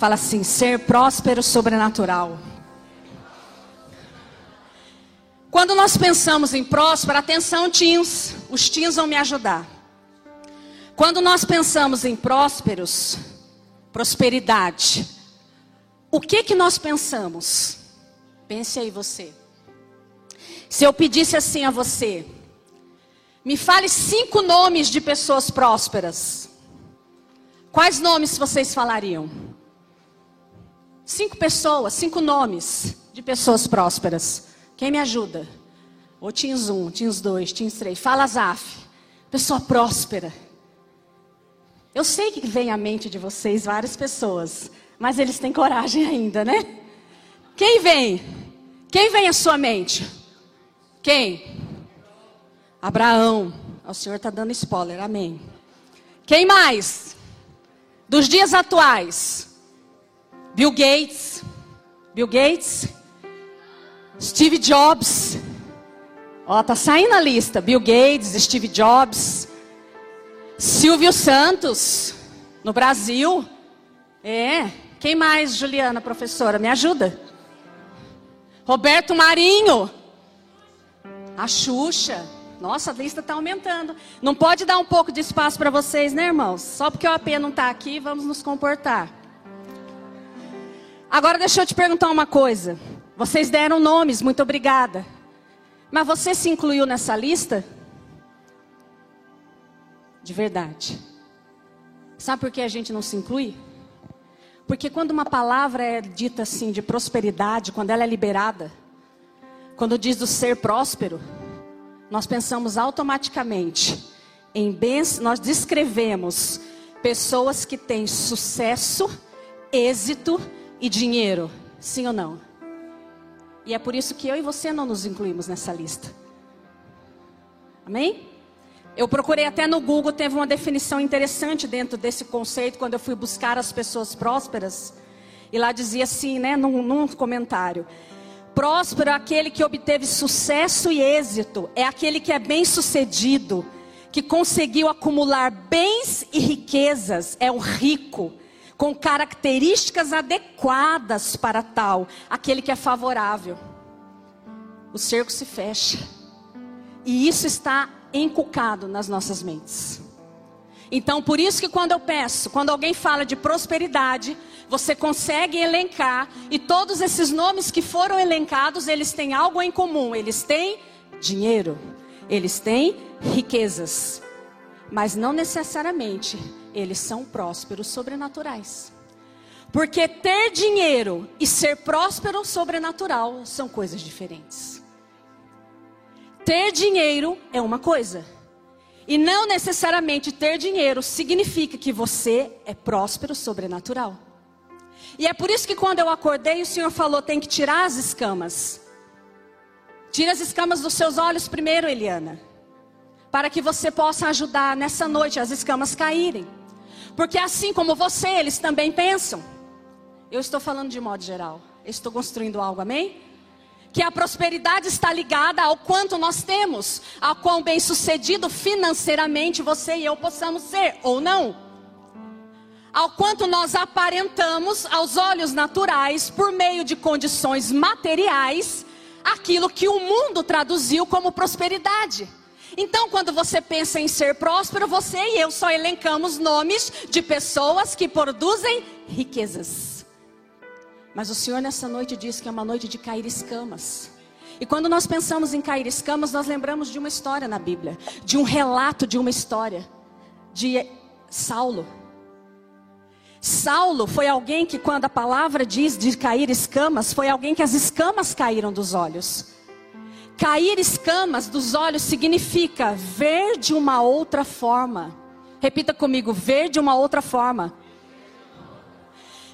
Fala assim: ser próspero sobrenatural. Quando nós pensamos em próspero, atenção, teens, os teens vão me ajudar. Quando nós pensamos em prósperos, prosperidade, o que que nós pensamos? Pense aí você. Se eu pedisse assim a você, me fale cinco nomes de pessoas prósperas. Quais nomes vocês falariam? Cinco pessoas, cinco nomes de pessoas prósperas. Quem me ajuda? Ou Teams 1, Teams 2, Teams 3. Fala Zaf. Pessoa próspera. Eu sei que vem à mente de vocês várias pessoas, mas eles têm coragem ainda, né? Quem vem? Quem vem à sua mente? Quem? Abraão. O Senhor está dando spoiler, amém. Quem mais? Dos dias atuais? Bill Gates. Bill Gates. Steve Jobs. Ó, tá saindo a lista. Bill Gates, Steve Jobs, Silvio Santos, no Brasil. É. Quem mais, Juliana, professora? Me ajuda. Roberto Marinho. A Xuxa. Nossa, a lista está aumentando. Não pode dar um pouco de espaço para vocês, né, irmãos? Só porque o AP não está aqui, vamos nos comportar. Agora deixa eu te perguntar uma coisa. Vocês deram nomes, muito obrigada. Mas você se incluiu nessa lista? De verdade. Sabe por que a gente não se inclui? Porque quando uma palavra é dita assim de prosperidade, quando ela é liberada, quando diz do ser próspero, nós pensamos automaticamente em bens, nós descrevemos pessoas que têm sucesso, êxito e dinheiro. Sim ou não? E é por isso que eu e você não nos incluímos nessa lista. Amém? Eu procurei até no Google, teve uma definição interessante dentro desse conceito, quando eu fui buscar as pessoas prósperas. E lá dizia assim, né, num, num comentário: Próspero é aquele que obteve sucesso e êxito, é aquele que é bem sucedido, que conseguiu acumular bens e riquezas, é o rico com características adequadas para tal, aquele que é favorável. O cerco se fecha. E isso está encucado nas nossas mentes. Então, por isso que quando eu peço, quando alguém fala de prosperidade, você consegue elencar e todos esses nomes que foram elencados, eles têm algo em comum, eles têm dinheiro, eles têm riquezas, mas não necessariamente eles são prósperos sobrenaturais. Porque ter dinheiro e ser próspero sobrenatural são coisas diferentes. Ter dinheiro é uma coisa. E não necessariamente ter dinheiro significa que você é próspero sobrenatural. E é por isso que quando eu acordei, o Senhor falou: tem que tirar as escamas. Tira as escamas dos seus olhos primeiro, Eliana. Para que você possa ajudar nessa noite as escamas caírem. Porque assim como você, eles também pensam. Eu estou falando de modo geral. Eu estou construindo algo, amém? Que a prosperidade está ligada ao quanto nós temos, ao quão bem sucedido financeiramente você e eu possamos ser, ou não. Ao quanto nós aparentamos aos olhos naturais, por meio de condições materiais, aquilo que o mundo traduziu como prosperidade. Então, quando você pensa em ser próspero, você e eu só elencamos nomes de pessoas que produzem riquezas. Mas o Senhor nessa noite diz que é uma noite de cair escamas. E quando nós pensamos em cair escamas, nós lembramos de uma história na Bíblia, de um relato de uma história de Saulo. Saulo foi alguém que, quando a palavra diz de cair escamas, foi alguém que as escamas caíram dos olhos. Cair escamas dos olhos significa ver de uma outra forma. Repita comigo: ver de uma outra forma.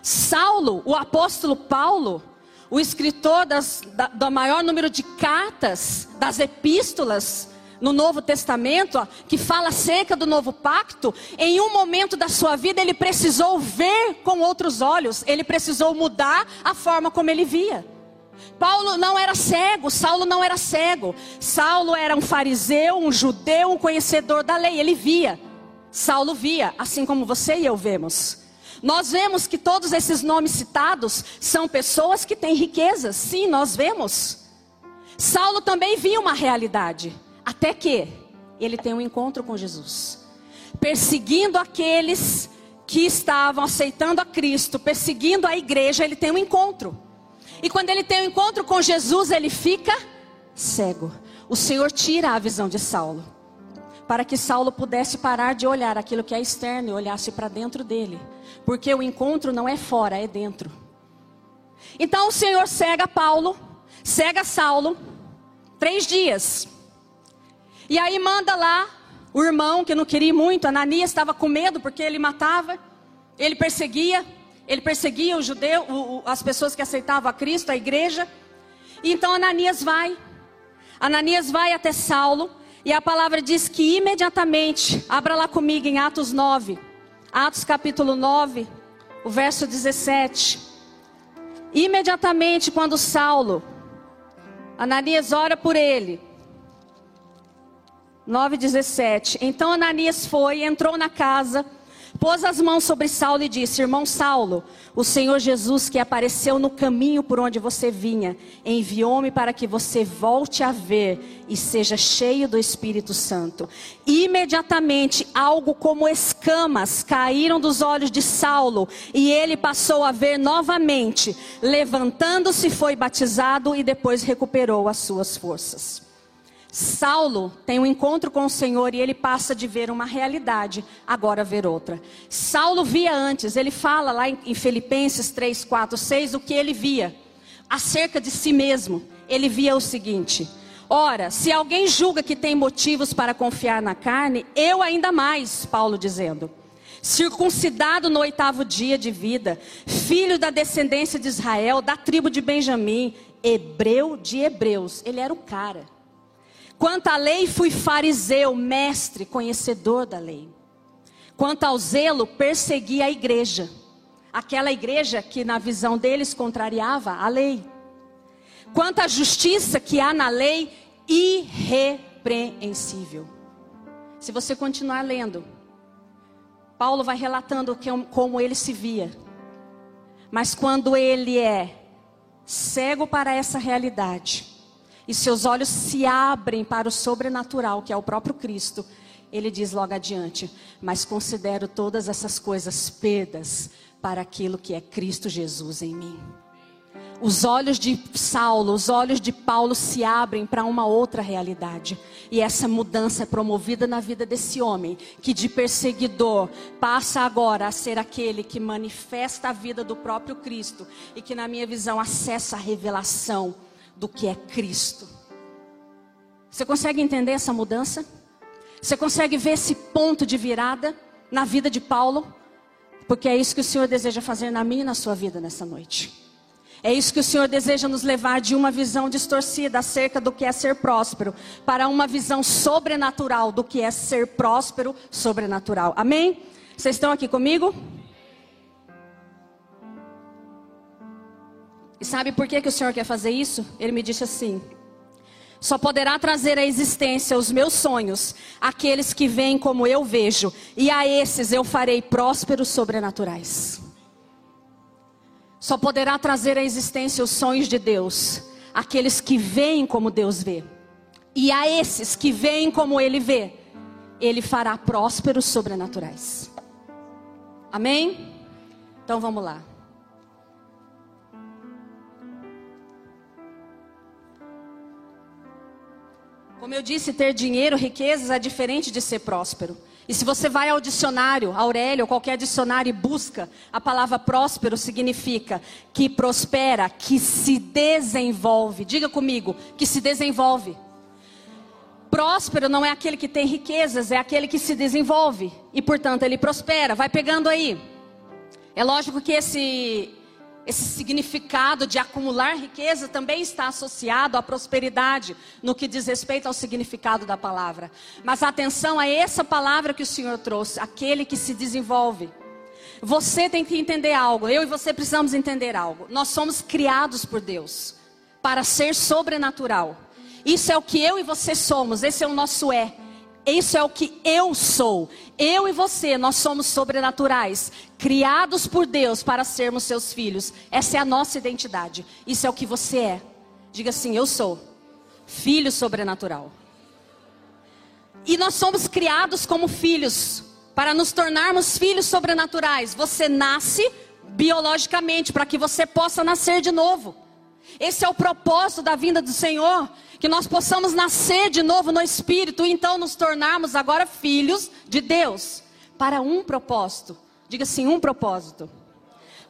Saulo, o apóstolo Paulo, o escritor das, da, do maior número de cartas, das epístolas no Novo Testamento, ó, que fala acerca do novo pacto, em um momento da sua vida ele precisou ver com outros olhos, ele precisou mudar a forma como ele via. Paulo não era cego, Saulo não era cego. Saulo era um fariseu, um judeu, um conhecedor da lei, ele via. Saulo via, assim como você e eu vemos. Nós vemos que todos esses nomes citados são pessoas que têm riquezas. Sim, nós vemos. Saulo também via uma realidade. Até que ele tem um encontro com Jesus. Perseguindo aqueles que estavam aceitando a Cristo, perseguindo a igreja, ele tem um encontro. E quando ele tem um encontro com Jesus, ele fica cego. O Senhor tira a visão de Saulo, para que Saulo pudesse parar de olhar aquilo que é externo e olhasse para dentro dele, porque o encontro não é fora, é dentro. Então o Senhor cega Paulo, cega Saulo, três dias. E aí manda lá o irmão que não queria muito, Ananias estava com medo porque ele matava, ele perseguia, ele perseguia o judeu, o, o, as pessoas que aceitavam a Cristo, a igreja. E então Ananias vai. Ananias vai até Saulo. E a palavra diz que imediatamente, abra lá comigo em Atos 9. Atos capítulo 9, o verso 17. Imediatamente quando Saulo, Ananias ora por ele. 9,17. Então Ananias foi, entrou na casa Pôs as mãos sobre Saulo e disse: Irmão Saulo, o Senhor Jesus que apareceu no caminho por onde você vinha, enviou-me para que você volte a ver e seja cheio do Espírito Santo. Imediatamente, algo como escamas caíram dos olhos de Saulo e ele passou a ver novamente. Levantando-se, foi batizado e depois recuperou as suas forças. Saulo tem um encontro com o Senhor e ele passa de ver uma realidade, agora ver outra. Saulo via antes, ele fala lá em Filipenses 3, 4, 6 o que ele via acerca de si mesmo. Ele via o seguinte: Ora, se alguém julga que tem motivos para confiar na carne, eu ainda mais, Paulo dizendo. Circuncidado no oitavo dia de vida, filho da descendência de Israel, da tribo de Benjamim, hebreu de hebreus. Ele era o cara. Quanto à lei, fui fariseu, mestre, conhecedor da lei. Quanto ao zelo, persegui a igreja. Aquela igreja que, na visão deles, contrariava a lei. Quanto à justiça que há na lei, irrepreensível. Se você continuar lendo, Paulo vai relatando como ele se via. Mas quando ele é cego para essa realidade, e seus olhos se abrem para o sobrenatural, que é o próprio Cristo, ele diz logo adiante: Mas considero todas essas coisas perdas para aquilo que é Cristo Jesus em mim. Os olhos de Saulo, os olhos de Paulo se abrem para uma outra realidade. E essa mudança é promovida na vida desse homem, que de perseguidor passa agora a ser aquele que manifesta a vida do próprio Cristo e que, na minha visão, acessa a revelação do que é Cristo. Você consegue entender essa mudança? Você consegue ver esse ponto de virada na vida de Paulo? Porque é isso que o Senhor deseja fazer na minha e na sua vida nessa noite. É isso que o Senhor deseja nos levar de uma visão distorcida acerca do que é ser próspero, para uma visão sobrenatural do que é ser próspero, sobrenatural. Amém? Vocês estão aqui comigo? E sabe por que, que o Senhor quer fazer isso? Ele me disse assim: só poderá trazer à existência os meus sonhos, aqueles que veem como eu vejo, e a esses eu farei prósperos sobrenaturais. Só poderá trazer à existência os sonhos de Deus, aqueles que veem como Deus vê, e a esses que veem como Ele vê, Ele fará prósperos sobrenaturais. Amém? Então vamos lá. Como eu disse, ter dinheiro, riquezas é diferente de ser próspero. E se você vai ao dicionário, Aurélio, ou qualquer dicionário e busca, a palavra próspero significa que prospera, que se desenvolve. Diga comigo, que se desenvolve. Próspero não é aquele que tem riquezas, é aquele que se desenvolve. E portanto ele prospera. Vai pegando aí. É lógico que esse esse significado de acumular riqueza também está associado à prosperidade, no que diz respeito ao significado da palavra. Mas atenção a essa palavra que o Senhor trouxe, aquele que se desenvolve. Você tem que entender algo, eu e você precisamos entender algo. Nós somos criados por Deus para ser sobrenatural. Isso é o que eu e você somos, esse é o nosso é. Isso é o que eu sou. Eu e você, nós somos sobrenaturais, criados por Deus para sermos seus filhos. Essa é a nossa identidade. Isso é o que você é. Diga assim: Eu sou filho sobrenatural. E nós somos criados como filhos para nos tornarmos filhos sobrenaturais. Você nasce biologicamente para que você possa nascer de novo. Esse é o propósito da vinda do Senhor, que nós possamos nascer de novo no espírito e então nos tornarmos agora filhos de Deus para um propósito. Diga assim, um propósito.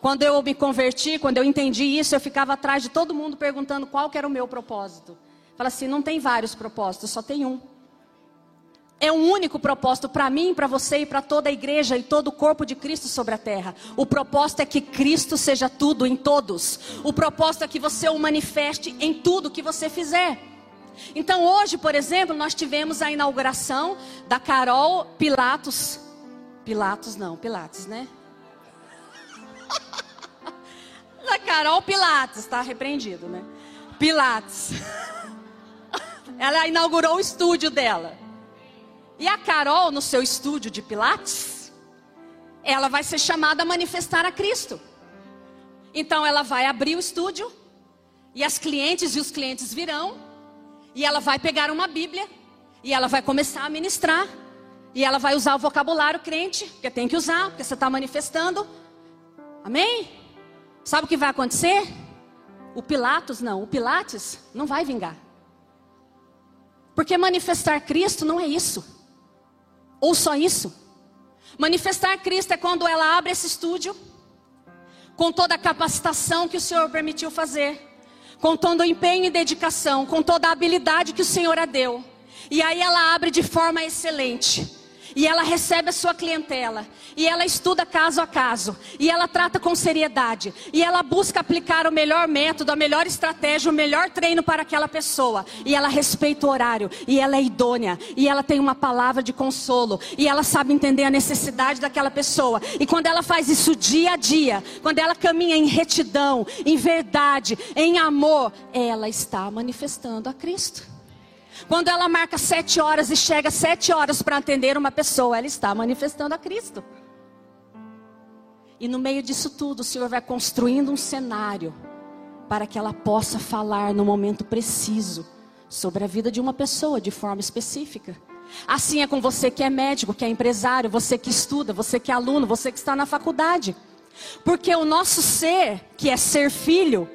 Quando eu me converti, quando eu entendi isso, eu ficava atrás de todo mundo perguntando qual era o meu propósito. Fala assim, não tem vários propósitos, só tem um. É um único propósito para mim, para você e para toda a igreja e todo o corpo de Cristo sobre a terra. O propósito é que Cristo seja tudo em todos. O propósito é que você o manifeste em tudo que você fizer. Então hoje, por exemplo, nós tivemos a inauguração da Carol Pilatos. Pilatos não, Pilates, né? da Carol Pilatos, está repreendido, né? Pilates. Ela inaugurou o estúdio dela. E a Carol, no seu estúdio de Pilates, ela vai ser chamada a manifestar a Cristo. Então ela vai abrir o estúdio, e as clientes e os clientes virão, e ela vai pegar uma Bíblia, e ela vai começar a ministrar, e ela vai usar o vocabulário crente, porque tem que usar, porque você está manifestando. Amém? Sabe o que vai acontecer? O Pilatos não, o Pilates não vai vingar. Porque manifestar Cristo não é isso. Ou só isso? Manifestar Cristo é quando ela abre esse estúdio, com toda a capacitação que o Senhor permitiu fazer, com todo o empenho e dedicação, com toda a habilidade que o Senhor a deu. E aí ela abre de forma excelente e ela recebe a sua clientela, e ela estuda caso a caso, e ela trata com seriedade, e ela busca aplicar o melhor método, a melhor estratégia, o melhor treino para aquela pessoa, e ela respeita o horário, e ela é idônea, e ela tem uma palavra de consolo, e ela sabe entender a necessidade daquela pessoa, e quando ela faz isso dia a dia, quando ela caminha em retidão, em verdade, em amor, ela está manifestando a Cristo. Quando ela marca sete horas e chega sete horas para atender uma pessoa, ela está manifestando a Cristo. E no meio disso tudo, o Senhor vai construindo um cenário para que ela possa falar no momento preciso sobre a vida de uma pessoa de forma específica. Assim é com você que é médico, que é empresário, você que estuda, você que é aluno, você que está na faculdade. Porque o nosso ser, que é ser filho,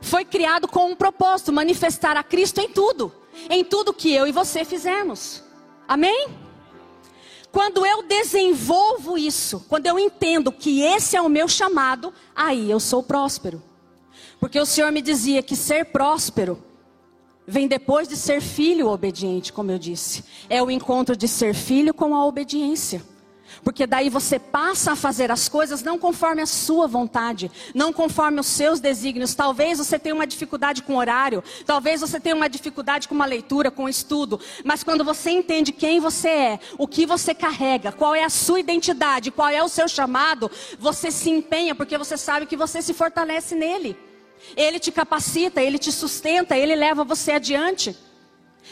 foi criado com um propósito, manifestar a Cristo em tudo em tudo que eu e você fizermos. Amém? Quando eu desenvolvo isso, quando eu entendo que esse é o meu chamado, aí eu sou próspero. Porque o Senhor me dizia que ser próspero vem depois de ser filho obediente, como eu disse. É o encontro de ser filho com a obediência. Porque daí você passa a fazer as coisas não conforme a sua vontade, não conforme os seus desígnios. Talvez você tenha uma dificuldade com horário, talvez você tenha uma dificuldade com uma leitura, com um estudo, mas quando você entende quem você é, o que você carrega, qual é a sua identidade, qual é o seu chamado, você se empenha porque você sabe que você se fortalece nele. Ele te capacita, ele te sustenta, ele leva você adiante.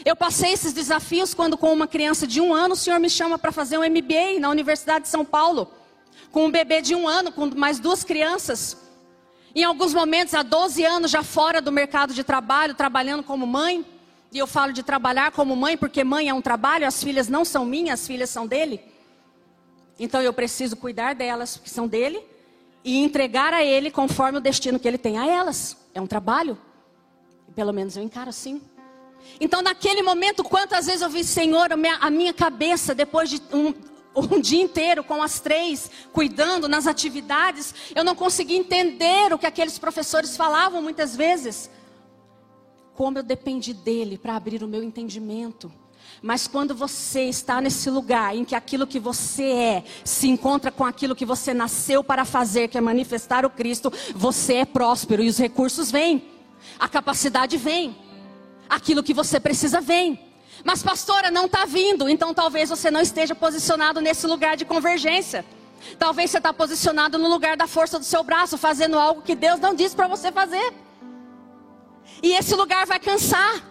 Eu passei esses desafios quando, com uma criança de um ano, o Senhor me chama para fazer um MBA na Universidade de São Paulo. Com um bebê de um ano, com mais duas crianças. Em alguns momentos, há 12 anos já fora do mercado de trabalho, trabalhando como mãe. E eu falo de trabalhar como mãe, porque mãe é um trabalho, as filhas não são minhas, as filhas são dele. Então eu preciso cuidar delas, que são dele, e entregar a ele conforme o destino que ele tem a elas. É um trabalho. Pelo menos eu encaro assim. Então, naquele momento, quantas vezes eu vi, Senhor, a minha, cabeça, depois de um, um dia inteiro com as três, cuidando nas atividades, eu não consegui entender o que aqueles professores falavam muitas vezes. Como eu dependi dele para abrir o meu entendimento. Mas quando você está nesse lugar em que aquilo que você é se encontra com aquilo que você nasceu para fazer, que é manifestar o Cristo, você é próspero e os recursos vêm, a capacidade vem aquilo que você precisa vem. Mas, pastora, não está vindo, então talvez você não esteja posicionado nesse lugar de convergência. Talvez você está posicionado no lugar da força do seu braço, fazendo algo que Deus não disse para você fazer. E esse lugar vai cansar.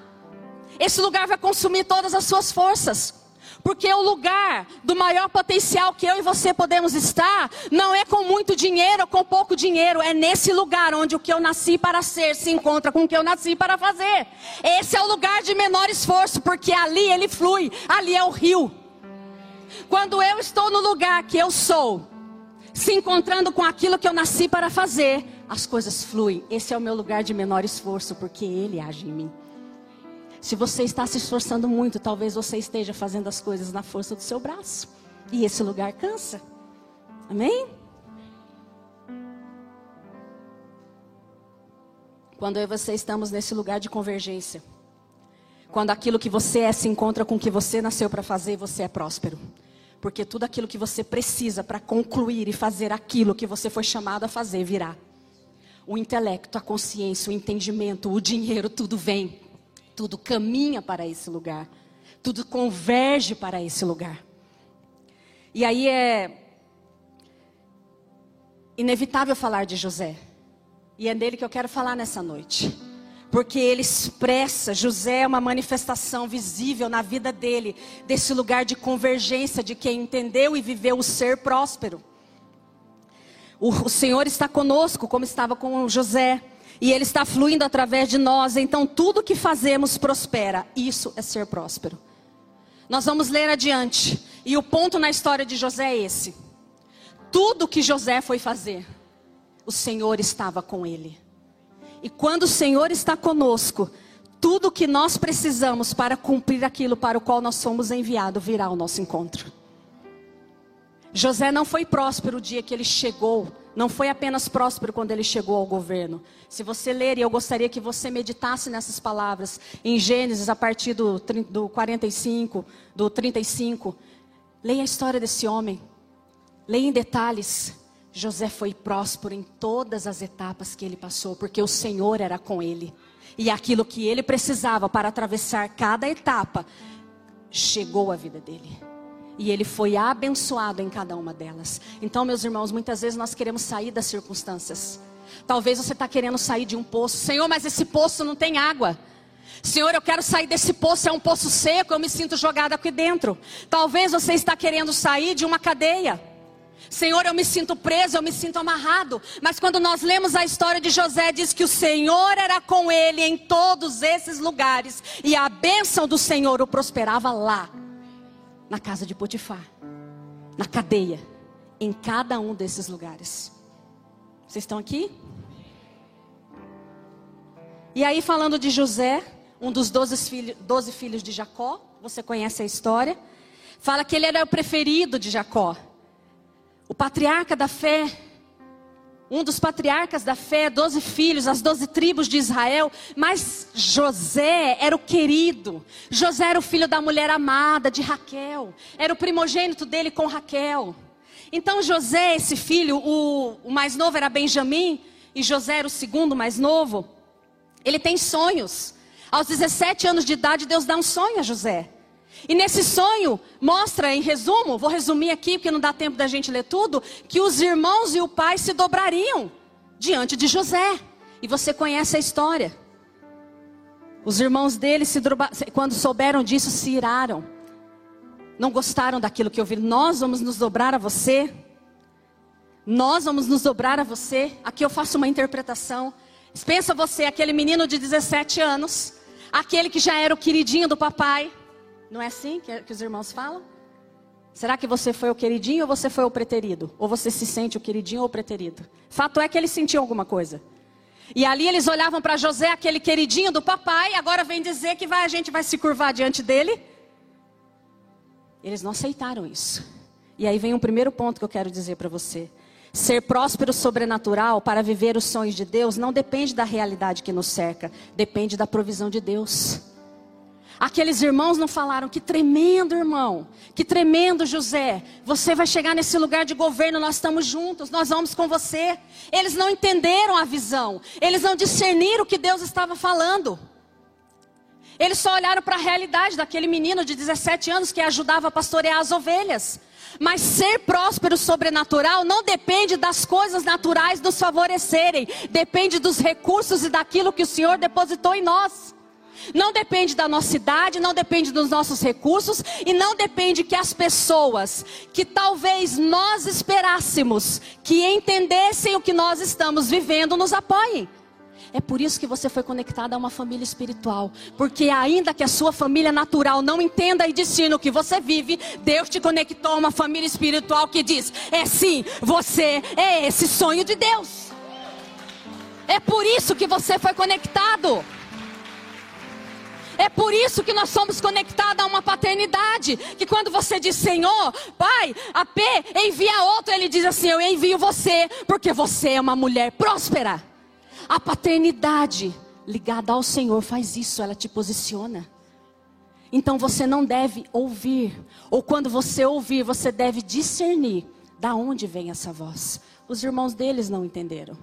Esse lugar vai consumir todas as suas forças. Porque o lugar do maior potencial que eu e você podemos estar não é com muito dinheiro ou com pouco dinheiro, é nesse lugar onde o que eu nasci para ser se encontra com o que eu nasci para fazer. Esse é o lugar de menor esforço, porque ali ele flui, ali é o rio. Quando eu estou no lugar que eu sou, se encontrando com aquilo que eu nasci para fazer, as coisas fluem. Esse é o meu lugar de menor esforço, porque ele age em mim. Se você está se esforçando muito, talvez você esteja fazendo as coisas na força do seu braço. E esse lugar cansa. Amém? Quando eu e você estamos nesse lugar de convergência. Quando aquilo que você é se encontra com o que você nasceu para fazer, você é próspero. Porque tudo aquilo que você precisa para concluir e fazer aquilo que você foi chamado a fazer virá. O intelecto, a consciência, o entendimento, o dinheiro, tudo vem. Tudo caminha para esse lugar. Tudo converge para esse lugar. E aí é inevitável falar de José. E é dele que eu quero falar nessa noite. Porque ele expressa, José é uma manifestação visível na vida dele, desse lugar de convergência de quem entendeu e viveu o ser próspero. O, o Senhor está conosco, como estava com José e Ele está fluindo através de nós, então tudo que fazemos prospera. Isso é ser próspero. Nós vamos ler adiante, e o ponto na história de José é esse: tudo que José foi fazer, o Senhor estava com ele. E quando o Senhor está conosco, tudo que nós precisamos para cumprir aquilo para o qual nós somos enviados virá ao nosso encontro. José não foi próspero o dia que ele chegou não foi apenas próspero quando ele chegou ao governo. Se você ler, e eu gostaria que você meditasse nessas palavras, em Gênesis, a partir do, do 45, do 35, leia a história desse homem. Leia em detalhes. José foi próspero em todas as etapas que ele passou, porque o Senhor era com ele. E aquilo que ele precisava para atravessar cada etapa, chegou à vida dele. E ele foi abençoado em cada uma delas. Então, meus irmãos, muitas vezes nós queremos sair das circunstâncias. Talvez você está querendo sair de um poço. Senhor, mas esse poço não tem água. Senhor, eu quero sair desse poço, é um poço seco, eu me sinto jogada aqui dentro. Talvez você está querendo sair de uma cadeia. Senhor, eu me sinto preso, eu me sinto amarrado. Mas quando nós lemos a história de José, diz que o Senhor era com ele em todos esses lugares. E a bênção do Senhor o prosperava lá na casa de Potifar, na cadeia, em cada um desses lugares. Vocês estão aqui? E aí, falando de José, um dos doze filhos, filhos de Jacó, você conhece a história, fala que ele era o preferido de Jacó, o patriarca da fé, um dos patriarcas da fé, doze filhos, as doze tribos de Israel, mas José era o querido. José era o filho da mulher amada de Raquel, era o primogênito dele com Raquel. Então José, esse filho, o, o mais novo era Benjamim, e José era o segundo mais novo. Ele tem sonhos. Aos 17 anos de idade, Deus dá um sonho a José. E nesse sonho, mostra em resumo, vou resumir aqui porque não dá tempo da gente ler tudo, que os irmãos e o pai se dobrariam diante de José. E você conhece a história. Os irmãos dele, se quando souberam disso, se iraram. Não gostaram daquilo que ouviram. Nós vamos nos dobrar a você. Nós vamos nos dobrar a você. Aqui eu faço uma interpretação. Pensa você, aquele menino de 17 anos, aquele que já era o queridinho do papai não é assim que, que os irmãos falam? Será que você foi o queridinho ou você foi o preterido? Ou você se sente o queridinho ou o preterido? Fato é que ele sentiu alguma coisa. E ali eles olhavam para José, aquele queridinho do papai, agora vem dizer que vai, a gente vai se curvar diante dele. Eles não aceitaram isso. E aí vem um primeiro ponto que eu quero dizer para você. Ser próspero sobrenatural para viver os sonhos de Deus não depende da realidade que nos cerca, depende da provisão de Deus. Aqueles irmãos não falaram, que tremendo irmão, que tremendo José, você vai chegar nesse lugar de governo, nós estamos juntos, nós vamos com você. Eles não entenderam a visão, eles não discerniram o que Deus estava falando. Eles só olharam para a realidade daquele menino de 17 anos que ajudava a pastorear as ovelhas. Mas ser próspero sobrenatural não depende das coisas naturais nos favorecerem, depende dos recursos e daquilo que o Senhor depositou em nós. Não depende da nossa idade, não depende dos nossos recursos e não depende que as pessoas que talvez nós esperássemos que entendessem o que nós estamos vivendo nos apoiem. É por isso que você foi conectado a uma família espiritual. Porque ainda que a sua família natural não entenda e discina o que você vive, Deus te conectou a uma família espiritual que diz: é sim, você é esse sonho de Deus. É por isso que você foi conectado. É por isso que nós somos conectados a uma paternidade. Que quando você diz Senhor, Pai, a P envia outro, ele diz assim: Eu envio você, porque você é uma mulher próspera. A paternidade ligada ao Senhor faz isso, ela te posiciona. Então você não deve ouvir, ou quando você ouvir, você deve discernir da onde vem essa voz. Os irmãos deles não entenderam.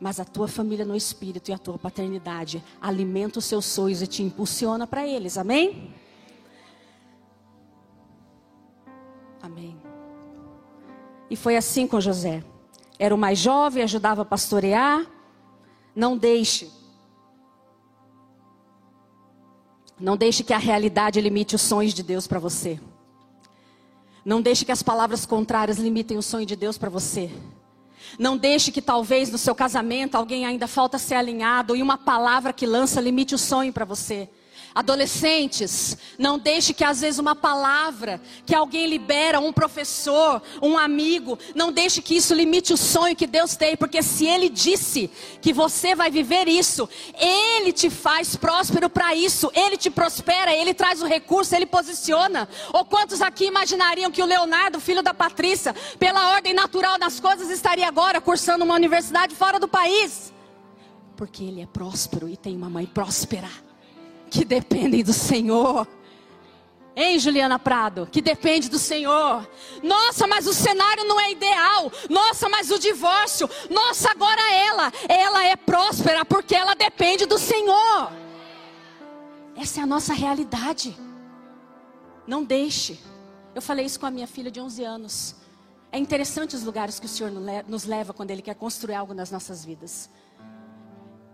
Mas a tua família no espírito e a tua paternidade alimenta os seus sonhos e te impulsiona para eles. Amém? Amém. E foi assim com José. Era o mais jovem, ajudava a pastorear. Não deixe. Não deixe que a realidade limite os sonhos de Deus para você. Não deixe que as palavras contrárias limitem o sonho de Deus para você. Não deixe que talvez no seu casamento alguém ainda falta ser alinhado e uma palavra que lança limite o sonho para você. Adolescentes, não deixe que às vezes uma palavra que alguém libera, um professor, um amigo, não deixe que isso limite o sonho que Deus tem, porque se Ele disse que você vai viver isso, Ele te faz próspero para isso, Ele te prospera, Ele traz o recurso, Ele posiciona. Ou quantos aqui imaginariam que o Leonardo, filho da Patrícia, pela ordem natural das coisas, estaria agora cursando uma universidade fora do país? Porque ele é próspero e tem uma mãe próspera que dependem do Senhor. Hein, Juliana Prado? Que depende do Senhor. Nossa, mas o cenário não é ideal. Nossa, mas o divórcio. Nossa, agora ela. Ela é próspera porque ela depende do Senhor. Essa é a nossa realidade. Não deixe. Eu falei isso com a minha filha de 11 anos. É interessante os lugares que o Senhor nos leva quando Ele quer construir algo nas nossas vidas.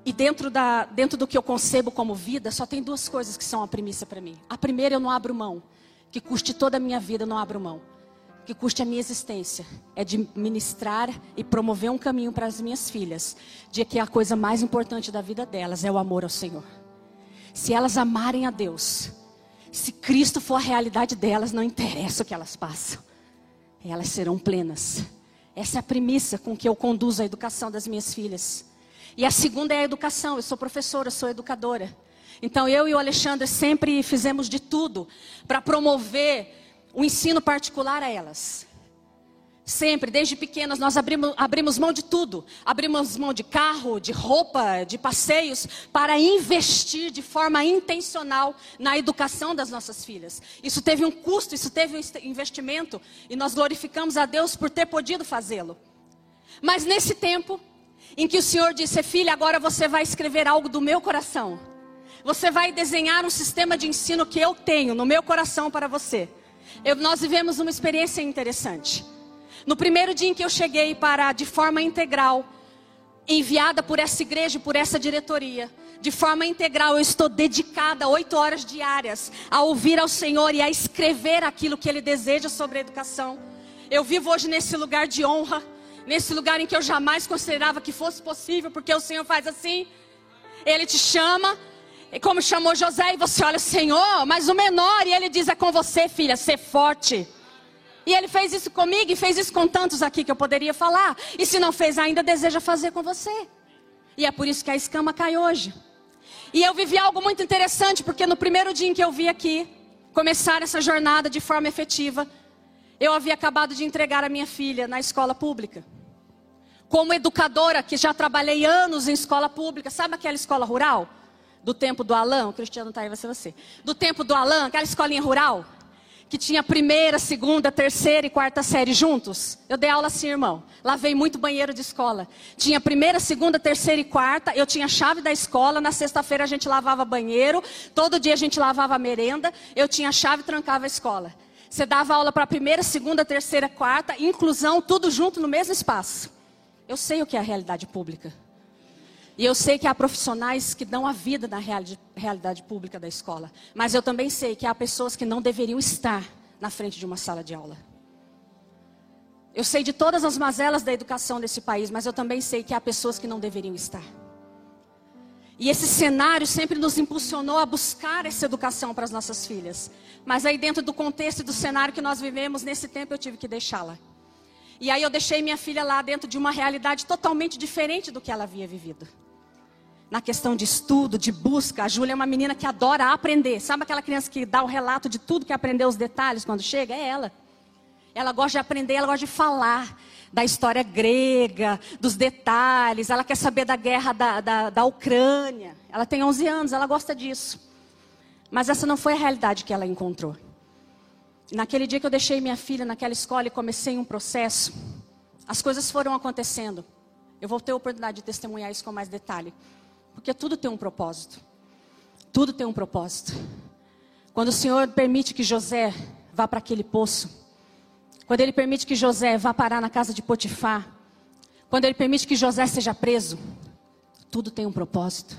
E dentro, da, dentro do que eu concebo como vida, só tem duas coisas que são a premissa para mim. A primeira, eu não abro mão. Que custe toda a minha vida, eu não abro mão. Que custe a minha existência. É de ministrar e promover um caminho para as minhas filhas. De que a coisa mais importante da vida delas é o amor ao Senhor. Se elas amarem a Deus, se Cristo for a realidade delas, não interessa o que elas passam. Elas serão plenas. Essa é a premissa com que eu conduzo a educação das minhas filhas. E a segunda é a educação. Eu sou professora, sou educadora. Então eu e o Alexandre sempre fizemos de tudo para promover o ensino particular a elas. Sempre, desde pequenas, nós abrimos, abrimos mão de tudo. Abrimos mão de carro, de roupa, de passeios, para investir de forma intencional na educação das nossas filhas. Isso teve um custo, isso teve um investimento, e nós glorificamos a Deus por ter podido fazê-lo. Mas nesse tempo, em que o Senhor disse: Filha, agora você vai escrever algo do meu coração. Você vai desenhar um sistema de ensino que eu tenho no meu coração para você. Eu, nós vivemos uma experiência interessante. No primeiro dia em que eu cheguei para, de forma integral, enviada por essa igreja, por essa diretoria, de forma integral, eu estou dedicada oito horas diárias a ouvir ao Senhor e a escrever aquilo que Ele deseja sobre a educação. Eu vivo hoje nesse lugar de honra nesse lugar em que eu jamais considerava que fosse possível, porque o Senhor faz assim. Ele te chama, como chamou José, e você olha, Senhor, mas o menor, e ele diz: É com você, filha, ser forte. E ele fez isso comigo e fez isso com tantos aqui que eu poderia falar. E se não fez ainda, deseja fazer com você. E é por isso que a escama cai hoje. E eu vivi algo muito interessante, porque no primeiro dia em que eu vi aqui, começar essa jornada de forma efetiva, eu havia acabado de entregar a minha filha na escola pública como educadora, que já trabalhei anos em escola pública, sabe aquela escola rural? Do tempo do Alain, o Cristiano está aí, vai ser você. Do tempo do Alain, aquela escolinha rural, que tinha primeira, segunda, terceira e quarta série juntos. Eu dei aula assim, irmão. Lavei muito banheiro de escola. Tinha primeira, segunda, terceira e quarta. Eu tinha chave da escola. Na sexta-feira a gente lavava banheiro. Todo dia a gente lavava a merenda. Eu tinha chave e trancava a escola. Você dava aula para primeira, segunda, terceira, quarta, inclusão, tudo junto no mesmo espaço. Eu sei o que é a realidade pública. E eu sei que há profissionais que dão a vida na realidade pública da escola. Mas eu também sei que há pessoas que não deveriam estar na frente de uma sala de aula. Eu sei de todas as mazelas da educação desse país, mas eu também sei que há pessoas que não deveriam estar. E esse cenário sempre nos impulsionou a buscar essa educação para as nossas filhas. Mas aí, dentro do contexto e do cenário que nós vivemos, nesse tempo eu tive que deixá-la. E aí, eu deixei minha filha lá dentro de uma realidade totalmente diferente do que ela havia vivido. Na questão de estudo, de busca, a Júlia é uma menina que adora aprender. Sabe aquela criança que dá o relato de tudo que aprendeu, os detalhes quando chega? É ela. Ela gosta de aprender, ela gosta de falar da história grega, dos detalhes. Ela quer saber da guerra da, da, da Ucrânia. Ela tem 11 anos, ela gosta disso. Mas essa não foi a realidade que ela encontrou. Naquele dia que eu deixei minha filha naquela escola e comecei um processo, as coisas foram acontecendo. Eu vou ter a oportunidade de testemunhar isso com mais detalhe. Porque tudo tem um propósito. Tudo tem um propósito. Quando o Senhor permite que José vá para aquele poço, quando ele permite que José vá parar na casa de Potifar, quando ele permite que José seja preso, tudo tem um propósito.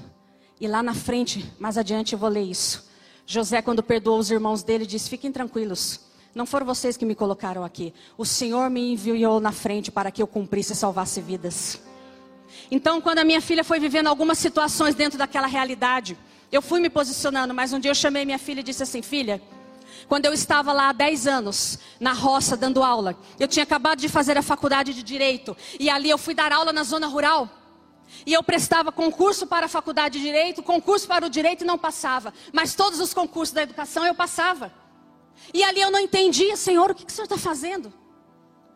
E lá na frente, mais adiante eu vou ler isso. José, quando perdoou os irmãos dele, disse: Fiquem tranquilos, não foram vocês que me colocaram aqui. O Senhor me enviou na frente para que eu cumprisse e salvasse vidas. Então, quando a minha filha foi vivendo algumas situações dentro daquela realidade, eu fui me posicionando, mas um dia eu chamei minha filha e disse assim: Filha, quando eu estava lá há 10 anos, na roça, dando aula. Eu tinha acabado de fazer a faculdade de Direito. E ali eu fui dar aula na zona rural. E eu prestava concurso para a faculdade de Direito, concurso para o Direito e não passava. Mas todos os concursos da educação eu passava. E ali eu não entendia, Senhor, o que, que o Senhor está fazendo?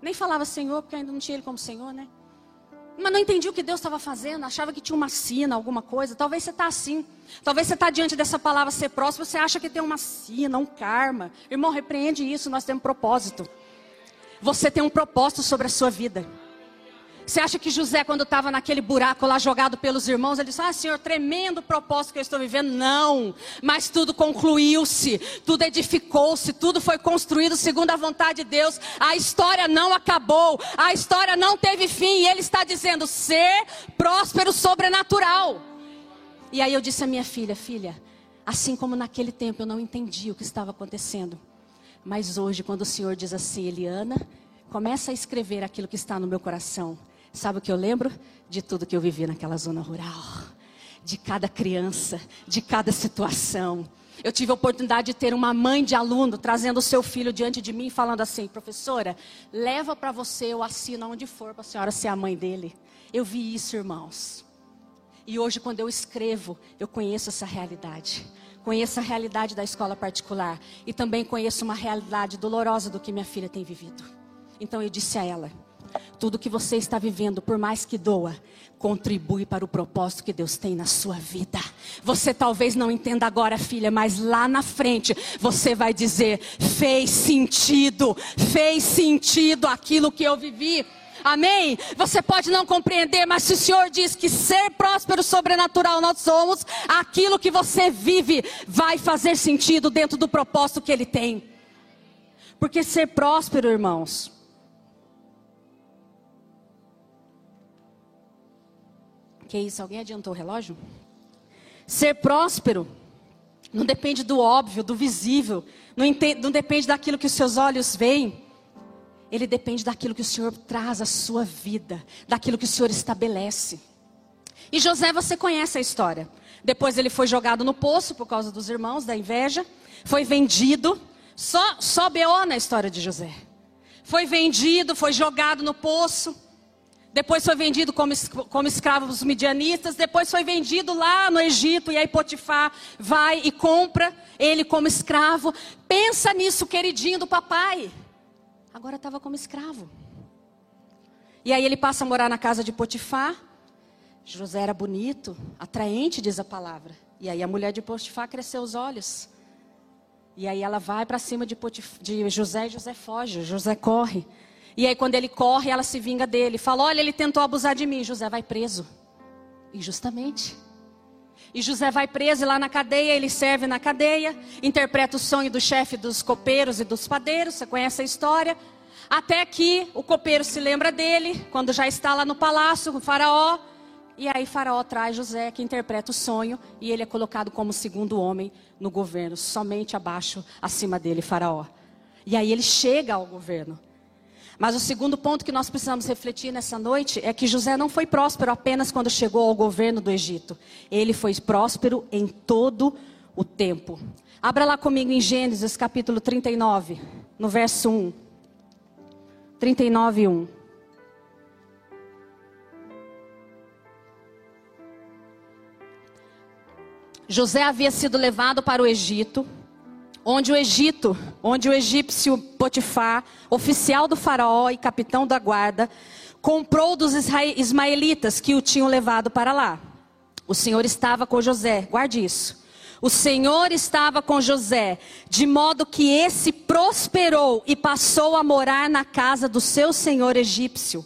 Nem falava Senhor, porque ainda não tinha Ele como Senhor, né? Mas não entendi o que Deus estava fazendo, achava que tinha uma sina, alguma coisa. Talvez você está assim. Talvez você está diante dessa palavra ser próximo, você acha que tem uma sina, um karma. Irmão, repreende isso, nós temos propósito. Você tem um propósito sobre a sua vida. Você acha que José, quando estava naquele buraco lá jogado pelos irmãos, ele disse: Ah, Senhor, tremendo propósito que eu estou vivendo? Não, mas tudo concluiu-se, tudo edificou-se, tudo foi construído segundo a vontade de Deus. A história não acabou, a história não teve fim, e Ele está dizendo: ser próspero sobrenatural. E aí eu disse à minha filha: Filha, assim como naquele tempo eu não entendi o que estava acontecendo, mas hoje, quando o Senhor diz assim, Eliana, começa a escrever aquilo que está no meu coração. Sabe o que eu lembro? De tudo que eu vivi naquela zona rural. De cada criança, de cada situação. Eu tive a oportunidade de ter uma mãe de aluno trazendo o seu filho diante de mim, falando assim: professora, leva para você, eu assino onde for para a senhora ser a mãe dele. Eu vi isso, irmãos. E hoje, quando eu escrevo, eu conheço essa realidade. Conheço a realidade da escola particular. E também conheço uma realidade dolorosa do que minha filha tem vivido. Então eu disse a ela: tudo que você está vivendo, por mais que doa, contribui para o propósito que Deus tem na sua vida. Você talvez não entenda agora, filha, mas lá na frente você vai dizer: fez sentido, fez sentido aquilo que eu vivi. Amém? Você pode não compreender, mas se o Senhor diz que ser próspero sobrenatural nós somos, aquilo que você vive vai fazer sentido dentro do propósito que Ele tem. Porque ser próspero, irmãos, Que isso? Alguém adiantou o relógio? Ser próspero não depende do óbvio, do visível, não, entende, não depende daquilo que os seus olhos veem. Ele depende daquilo que o Senhor traz à sua vida, daquilo que o Senhor estabelece. E José, você conhece a história. Depois ele foi jogado no poço por causa dos irmãos, da inveja. Foi vendido. Só, só B.O. na história de José. Foi vendido, foi jogado no poço. Depois foi vendido como, como escravo dos midianitas. Depois foi vendido lá no Egito. E aí Potifar vai e compra ele como escravo. Pensa nisso, queridinho do papai. Agora estava como escravo. E aí ele passa a morar na casa de Potifar. José era bonito, atraente, diz a palavra. E aí a mulher de Potifar cresceu os olhos. E aí ela vai para cima de, Potif... de José e José foge. José corre. E aí, quando ele corre, ela se vinga dele. Fala: Olha, ele tentou abusar de mim. José vai preso. Injustamente. E José vai preso lá na cadeia, ele serve na cadeia, interpreta o sonho do chefe dos copeiros e dos padeiros, você conhece a história. Até que o copeiro se lembra dele, quando já está lá no palácio com faraó, E aí Faraó traz José, que interpreta o sonho, e ele é colocado como segundo homem no governo, somente abaixo, acima dele, Faraó. E aí ele chega ao governo. Mas o segundo ponto que nós precisamos refletir nessa noite é que José não foi próspero apenas quando chegou ao governo do Egito. Ele foi próspero em todo o tempo. Abra lá comigo em Gênesis capítulo 39, no verso 1. 39, 1. José havia sido levado para o Egito, onde o Egito, onde o egípcio Potifar, oficial do faraó e capitão da guarda, comprou dos ismaelitas que o tinham levado para lá. O Senhor estava com José, guarde isso. O Senhor estava com José, de modo que esse prosperou e passou a morar na casa do seu senhor egípcio.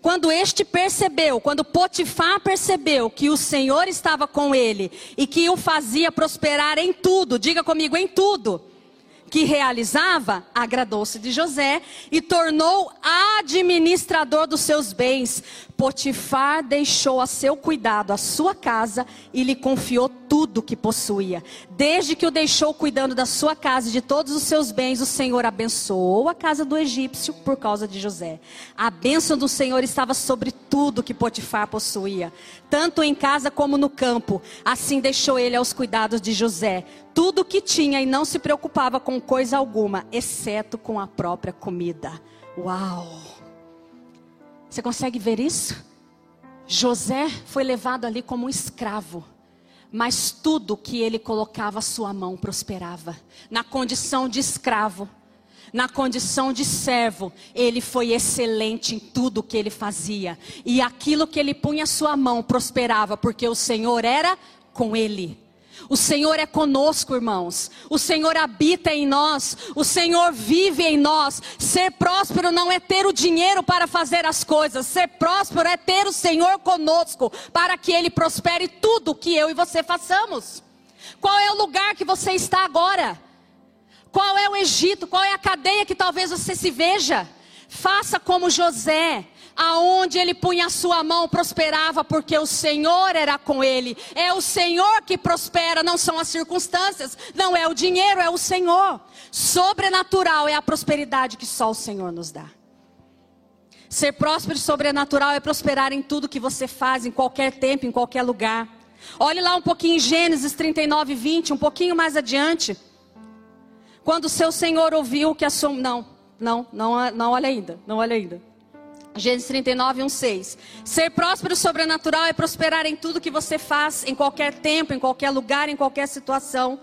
Quando este percebeu, quando Potifar percebeu que o Senhor estava com ele e que o fazia prosperar em tudo, diga comigo, em tudo que realizava, agradou-se de José e tornou administrador dos seus bens. Potifar deixou a seu cuidado a sua casa e lhe confiou tudo que possuía. Desde que o deixou cuidando da sua casa e de todos os seus bens, o Senhor abençoou a casa do egípcio por causa de José. A bênção do Senhor estava sobre tudo que Potifar possuía, tanto em casa como no campo. Assim deixou ele aos cuidados de José tudo que tinha e não se preocupava com coisa alguma, exceto com a própria comida. Uau! Você consegue ver isso? José foi levado ali como um escravo, mas tudo que ele colocava a sua mão prosperava. Na condição de escravo, na condição de servo, ele foi excelente em tudo que ele fazia. E aquilo que ele punha a sua mão prosperava, porque o Senhor era com ele. O Senhor é conosco, irmãos. O Senhor habita em nós. O Senhor vive em nós. Ser próspero não é ter o dinheiro para fazer as coisas. Ser próspero é ter o Senhor conosco para que Ele prospere tudo que eu e você façamos. Qual é o lugar que você está agora? Qual é o Egito? Qual é a cadeia que talvez você se veja? Faça como José aonde ele punha a sua mão prosperava, porque o Senhor era com ele. É o Senhor que prospera, não são as circunstâncias, não é o dinheiro, é o Senhor. Sobrenatural é a prosperidade que só o Senhor nos dá. Ser próspero e sobrenatural é prosperar em tudo que você faz, em qualquer tempo, em qualquer lugar. Olhe lá um pouquinho em Gênesis 39, 20, um pouquinho mais adiante. Quando o seu Senhor ouviu que a sua. Não, não, não, não olha ainda, não olha ainda. Gênesis 39, 1, 6. Ser próspero sobrenatural é prosperar em tudo que você faz, em qualquer tempo, em qualquer lugar, em qualquer situação.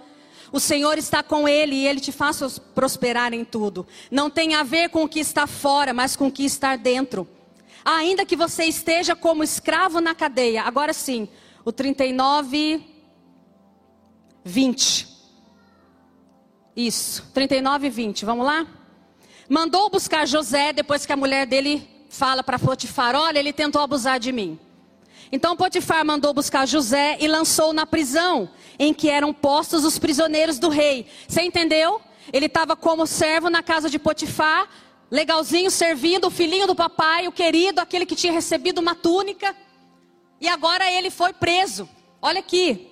O Senhor está com ele e ele te faz prosperar em tudo. Não tem a ver com o que está fora, mas com o que está dentro. Ainda que você esteja como escravo na cadeia. Agora sim, o 39, 20. Isso, 39 20. Vamos lá? Mandou buscar José depois que a mulher dele fala para Potifar: Olha, ele tentou abusar de mim. Então Potifar mandou buscar José e lançou na prisão em que eram postos os prisioneiros do rei. Você entendeu? Ele estava como servo na casa de Potifar, legalzinho, servindo o filhinho do papai, o querido, aquele que tinha recebido uma túnica. E agora ele foi preso. Olha aqui.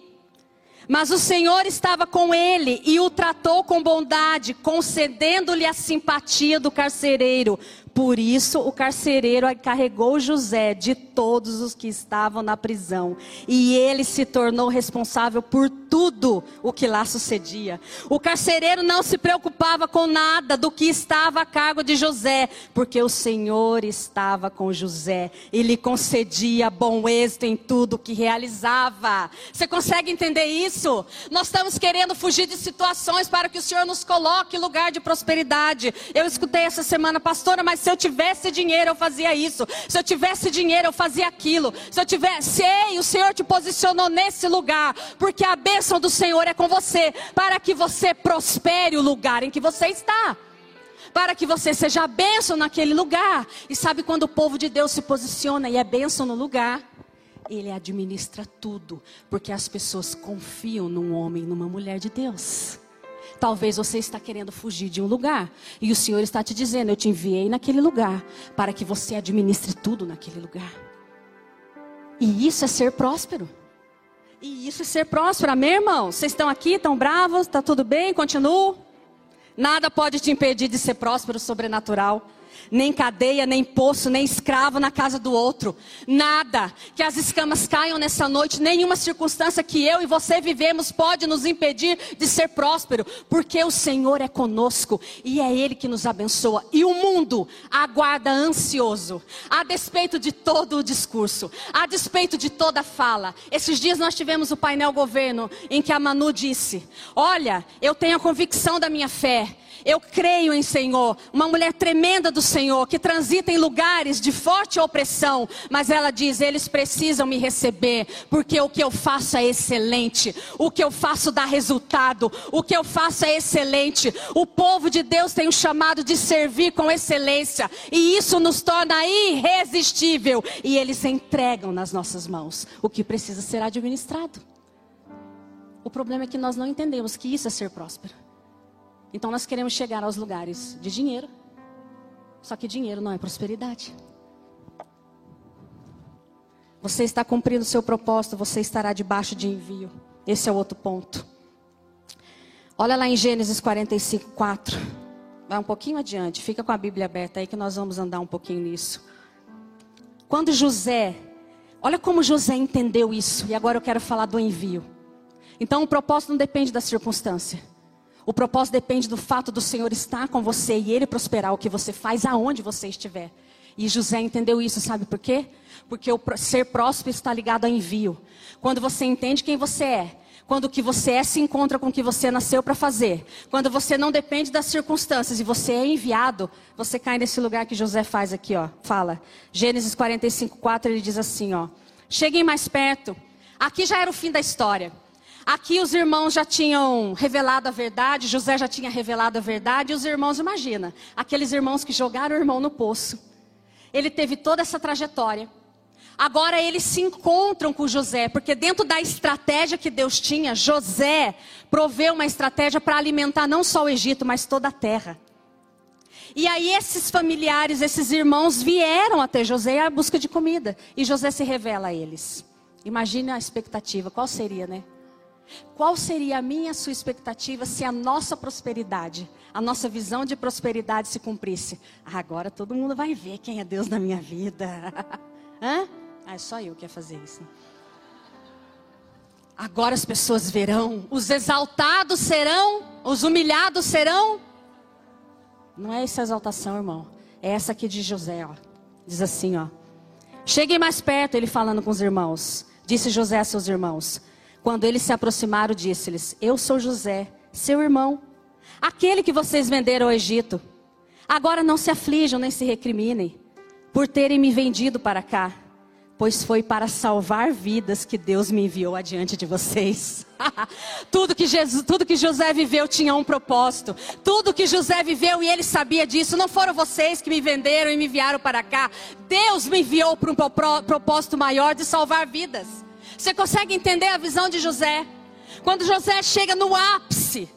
Mas o Senhor estava com ele e o tratou com bondade, concedendo-lhe a simpatia do carcereiro, por isso o carcereiro carregou José de todos os que estavam na prisão, e ele se tornou responsável por tudo o que lá sucedia. O carcereiro não se preocupava com nada do que estava a cargo de José, porque o Senhor estava com José e lhe concedia bom êxito em tudo que realizava. Você consegue entender isso? Nós estamos querendo fugir de situações para que o Senhor nos coloque em lugar de prosperidade. Eu escutei essa semana, pastora, mas se eu tivesse dinheiro, eu fazia isso. Se eu tivesse dinheiro, eu fazia aquilo. Se eu tivesse, ei, o Senhor te posicionou nesse lugar, porque a bênção do Senhor é com você, para que você prospere o lugar em que você está. Para que você seja bênção naquele lugar. E sabe quando o povo de Deus se posiciona e é bênção no lugar? Ele administra tudo, porque as pessoas confiam num homem, numa mulher de Deus. Talvez você está querendo fugir de um lugar e o Senhor está te dizendo: Eu te enviei naquele lugar para que você administre tudo naquele lugar. E isso é ser próspero. E isso é ser próspero. Amém, irmão? Vocês estão aqui, estão bravos? Está tudo bem? Continuo? Nada pode te impedir de ser próspero sobrenatural nem cadeia, nem poço, nem escravo na casa do outro. Nada. Que as escamas caiam nessa noite, nenhuma circunstância que eu e você vivemos pode nos impedir de ser próspero, porque o Senhor é conosco e é Ele que nos abençoa. E o mundo aguarda ansioso, a despeito de todo o discurso, a despeito de toda a fala. Esses dias nós tivemos o painel governo em que a Manu disse: Olha, eu tenho a convicção da minha fé. Eu creio em Senhor, uma mulher tremenda do Senhor, que transita em lugares de forte opressão, mas ela diz: eles precisam me receber, porque o que eu faço é excelente, o que eu faço dá resultado, o que eu faço é excelente. O povo de Deus tem o chamado de servir com excelência, e isso nos torna irresistível, e eles entregam nas nossas mãos o que precisa ser administrado. O problema é que nós não entendemos que isso é ser próspero. Então nós queremos chegar aos lugares de dinheiro. Só que dinheiro não é prosperidade. Você está cumprindo o seu propósito, você estará debaixo de envio. Esse é o outro ponto. Olha lá em Gênesis 45, 4. Vai um pouquinho adiante, fica com a Bíblia aberta aí que nós vamos andar um pouquinho nisso. Quando José, olha como José entendeu isso, e agora eu quero falar do envio. Então o propósito não depende da circunstância. O propósito depende do fato do Senhor estar com você e Ele prosperar o que você faz aonde você estiver. E José entendeu isso, sabe por quê? Porque o ser próspero está ligado a envio. Quando você entende quem você é, quando o que você é se encontra com o que você nasceu para fazer, quando você não depende das circunstâncias e você é enviado, você cai nesse lugar que José faz aqui, ó. Fala. Gênesis 45, 4, ele diz assim, ó. Cheguem mais perto. Aqui já era o fim da história. Aqui os irmãos já tinham revelado a verdade, José já tinha revelado a verdade, e os irmãos, imagina, aqueles irmãos que jogaram o irmão no poço. Ele teve toda essa trajetória. Agora eles se encontram com José, porque dentro da estratégia que Deus tinha, José proveu uma estratégia para alimentar não só o Egito, mas toda a terra. E aí esses familiares, esses irmãos vieram até José à busca de comida, e José se revela a eles. Imagina a expectativa, qual seria, né? Qual seria a minha sua expectativa se a nossa prosperidade, a nossa visão de prosperidade se cumprisse? Ah, agora todo mundo vai ver quem é Deus na minha vida. Hã? Ah, é só eu que ia fazer isso. Agora as pessoas verão, os exaltados serão, os humilhados serão. Não é essa exaltação, irmão. É essa aqui de José, ó. Diz assim, ó. Cheguem mais perto, ele falando com os irmãos. Disse José a seus irmãos: quando eles se aproximaram, disse-lhes: Eu sou José, seu irmão, aquele que vocês venderam ao Egito. Agora não se aflijam nem se recriminem por terem me vendido para cá, pois foi para salvar vidas que Deus me enviou adiante de vocês. tudo, que Jesus, tudo que José viveu tinha um propósito. Tudo que José viveu e ele sabia disso. Não foram vocês que me venderam e me enviaram para cá. Deus me enviou para um propósito maior de salvar vidas. Você consegue entender a visão de José? Quando José chega no ápice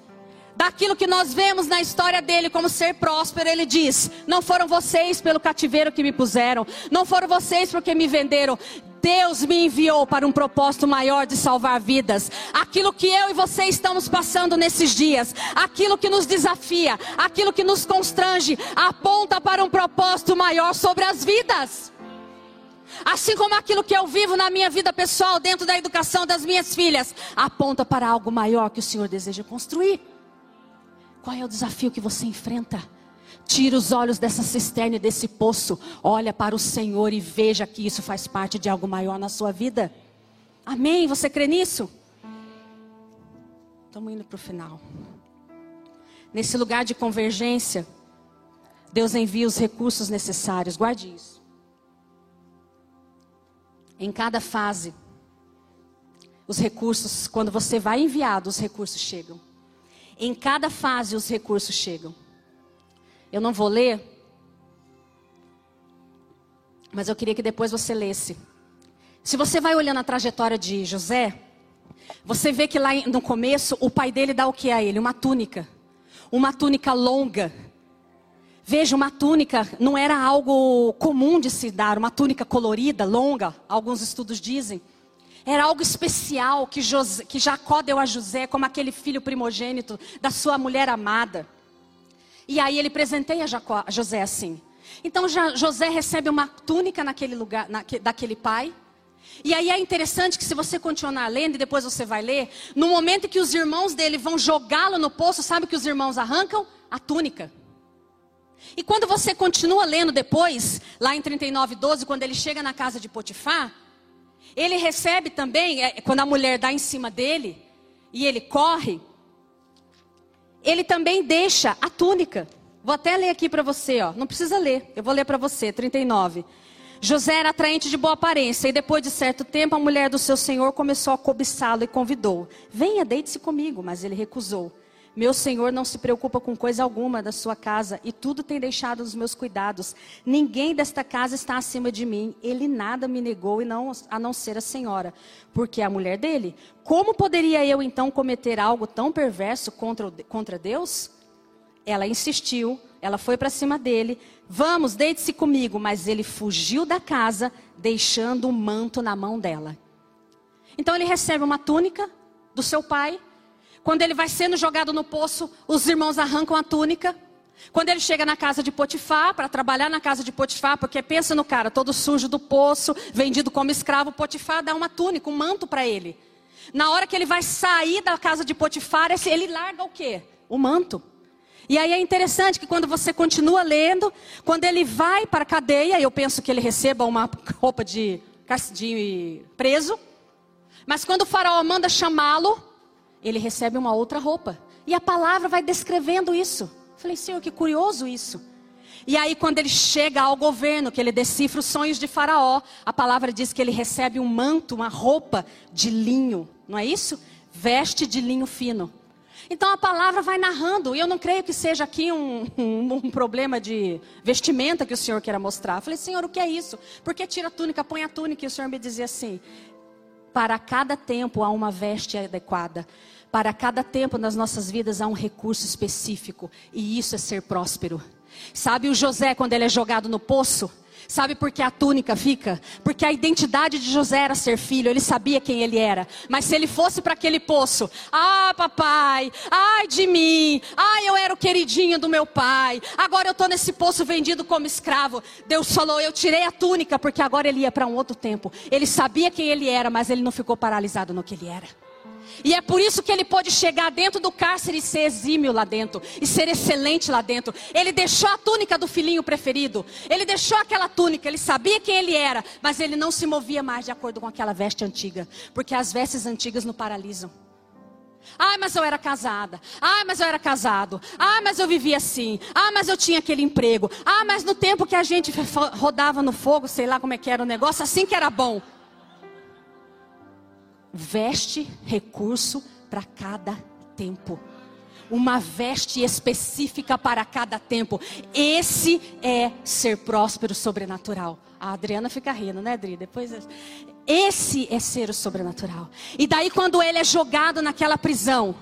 daquilo que nós vemos na história dele como ser próspero, ele diz: Não foram vocês pelo cativeiro que me puseram, não foram vocês porque me venderam. Deus me enviou para um propósito maior de salvar vidas. Aquilo que eu e você estamos passando nesses dias, aquilo que nos desafia, aquilo que nos constrange, aponta para um propósito maior sobre as vidas. Assim como aquilo que eu vivo na minha vida pessoal, dentro da educação das minhas filhas, aponta para algo maior que o Senhor deseja construir. Qual é o desafio que você enfrenta? Tira os olhos dessa cisterna e desse poço, olha para o Senhor e veja que isso faz parte de algo maior na sua vida. Amém? Você crê nisso? Estamos indo para o final. Nesse lugar de convergência, Deus envia os recursos necessários. Guarde isso. Em cada fase, os recursos, quando você vai enviado, os recursos chegam. Em cada fase, os recursos chegam. Eu não vou ler, mas eu queria que depois você lesse. Se você vai olhando a trajetória de José, você vê que lá no começo o pai dele dá o que a ele? Uma túnica. Uma túnica longa Veja, uma túnica não era algo comum de se dar, uma túnica colorida, longa, alguns estudos dizem. Era algo especial que, José, que Jacó deu a José como aquele filho primogênito da sua mulher amada. E aí ele presenteia Jacó, José assim. Então José recebe uma túnica naquele lugar, daquele pai. E aí é interessante que se você continuar lendo e depois você vai ler, no momento que os irmãos dele vão jogá-lo no poço, sabe o que os irmãos arrancam? A túnica. E quando você continua lendo depois, lá em 39, 12, quando ele chega na casa de Potifar, ele recebe também, é, quando a mulher dá em cima dele e ele corre, ele também deixa a túnica. Vou até ler aqui para você, ó. Não precisa ler, eu vou ler para você, 39. José era atraente de boa aparência, e depois de certo tempo a mulher do seu senhor começou a cobiçá-lo e convidou: Venha, deite-se comigo. Mas ele recusou. Meu senhor não se preocupa com coisa alguma da sua casa e tudo tem deixado nos meus cuidados. Ninguém desta casa está acima de mim. Ele nada me negou e não, a não ser a senhora, porque é a mulher dele. Como poderia eu então cometer algo tão perverso contra, contra Deus? Ela insistiu, ela foi para cima dele. Vamos, deite-se comigo. Mas ele fugiu da casa, deixando o manto na mão dela. Então ele recebe uma túnica do seu pai quando ele vai sendo jogado no poço, os irmãos arrancam a túnica. Quando ele chega na casa de Potifar, para trabalhar na casa de Potifar, porque pensa no cara todo sujo do poço, vendido como escravo, Potifar dá uma túnica, um manto para ele. Na hora que ele vai sair da casa de Potifar, ele larga o quê? O manto. E aí é interessante que quando você continua lendo, quando ele vai para a cadeia, eu penso que ele receba uma roupa de, de preso. Mas quando o faraó manda chamá-lo, ele recebe uma outra roupa. E a palavra vai descrevendo isso. Falei, Senhor, que curioso isso. E aí, quando ele chega ao governo, que ele decifra os sonhos de Faraó, a palavra diz que ele recebe um manto, uma roupa de linho, não é isso? Veste de linho fino. Então a palavra vai narrando, e eu não creio que seja aqui um, um, um, problema de vestimenta que o Senhor queira mostrar. Eu falei, Senhor, o que é isso? Por que tira a túnica, põe a túnica? E o Senhor me dizia assim: para cada tempo há uma veste adequada. Para cada tempo nas nossas vidas há um recurso específico. E isso é ser próspero. Sabe o José quando ele é jogado no poço? Sabe por que a túnica fica? Porque a identidade de José era ser filho, ele sabia quem ele era. Mas se ele fosse para aquele poço, ah, papai, ai de mim, ai, eu era o queridinho do meu pai, agora eu estou nesse poço vendido como escravo. Deus falou, eu tirei a túnica, porque agora ele ia para um outro tempo. Ele sabia quem ele era, mas ele não ficou paralisado no que ele era. E é por isso que ele pôde chegar dentro do cárcere e ser exímio lá dentro, e ser excelente lá dentro. Ele deixou a túnica do filhinho preferido, ele deixou aquela túnica, ele sabia quem ele era, mas ele não se movia mais de acordo com aquela veste antiga, porque as vestes antigas não paralisam. Ah, mas eu era casada. Ah, mas eu era casado. Ah, mas eu vivia assim. Ah, mas eu tinha aquele emprego. Ah, mas no tempo que a gente rodava no fogo, sei lá como é que era o negócio, assim que era bom veste recurso para cada tempo. Uma veste específica para cada tempo. Esse é ser próspero sobrenatural. A Adriana fica rindo, né, Adri? Depois. Esse é ser o sobrenatural. E daí, quando ele é jogado naquela prisão,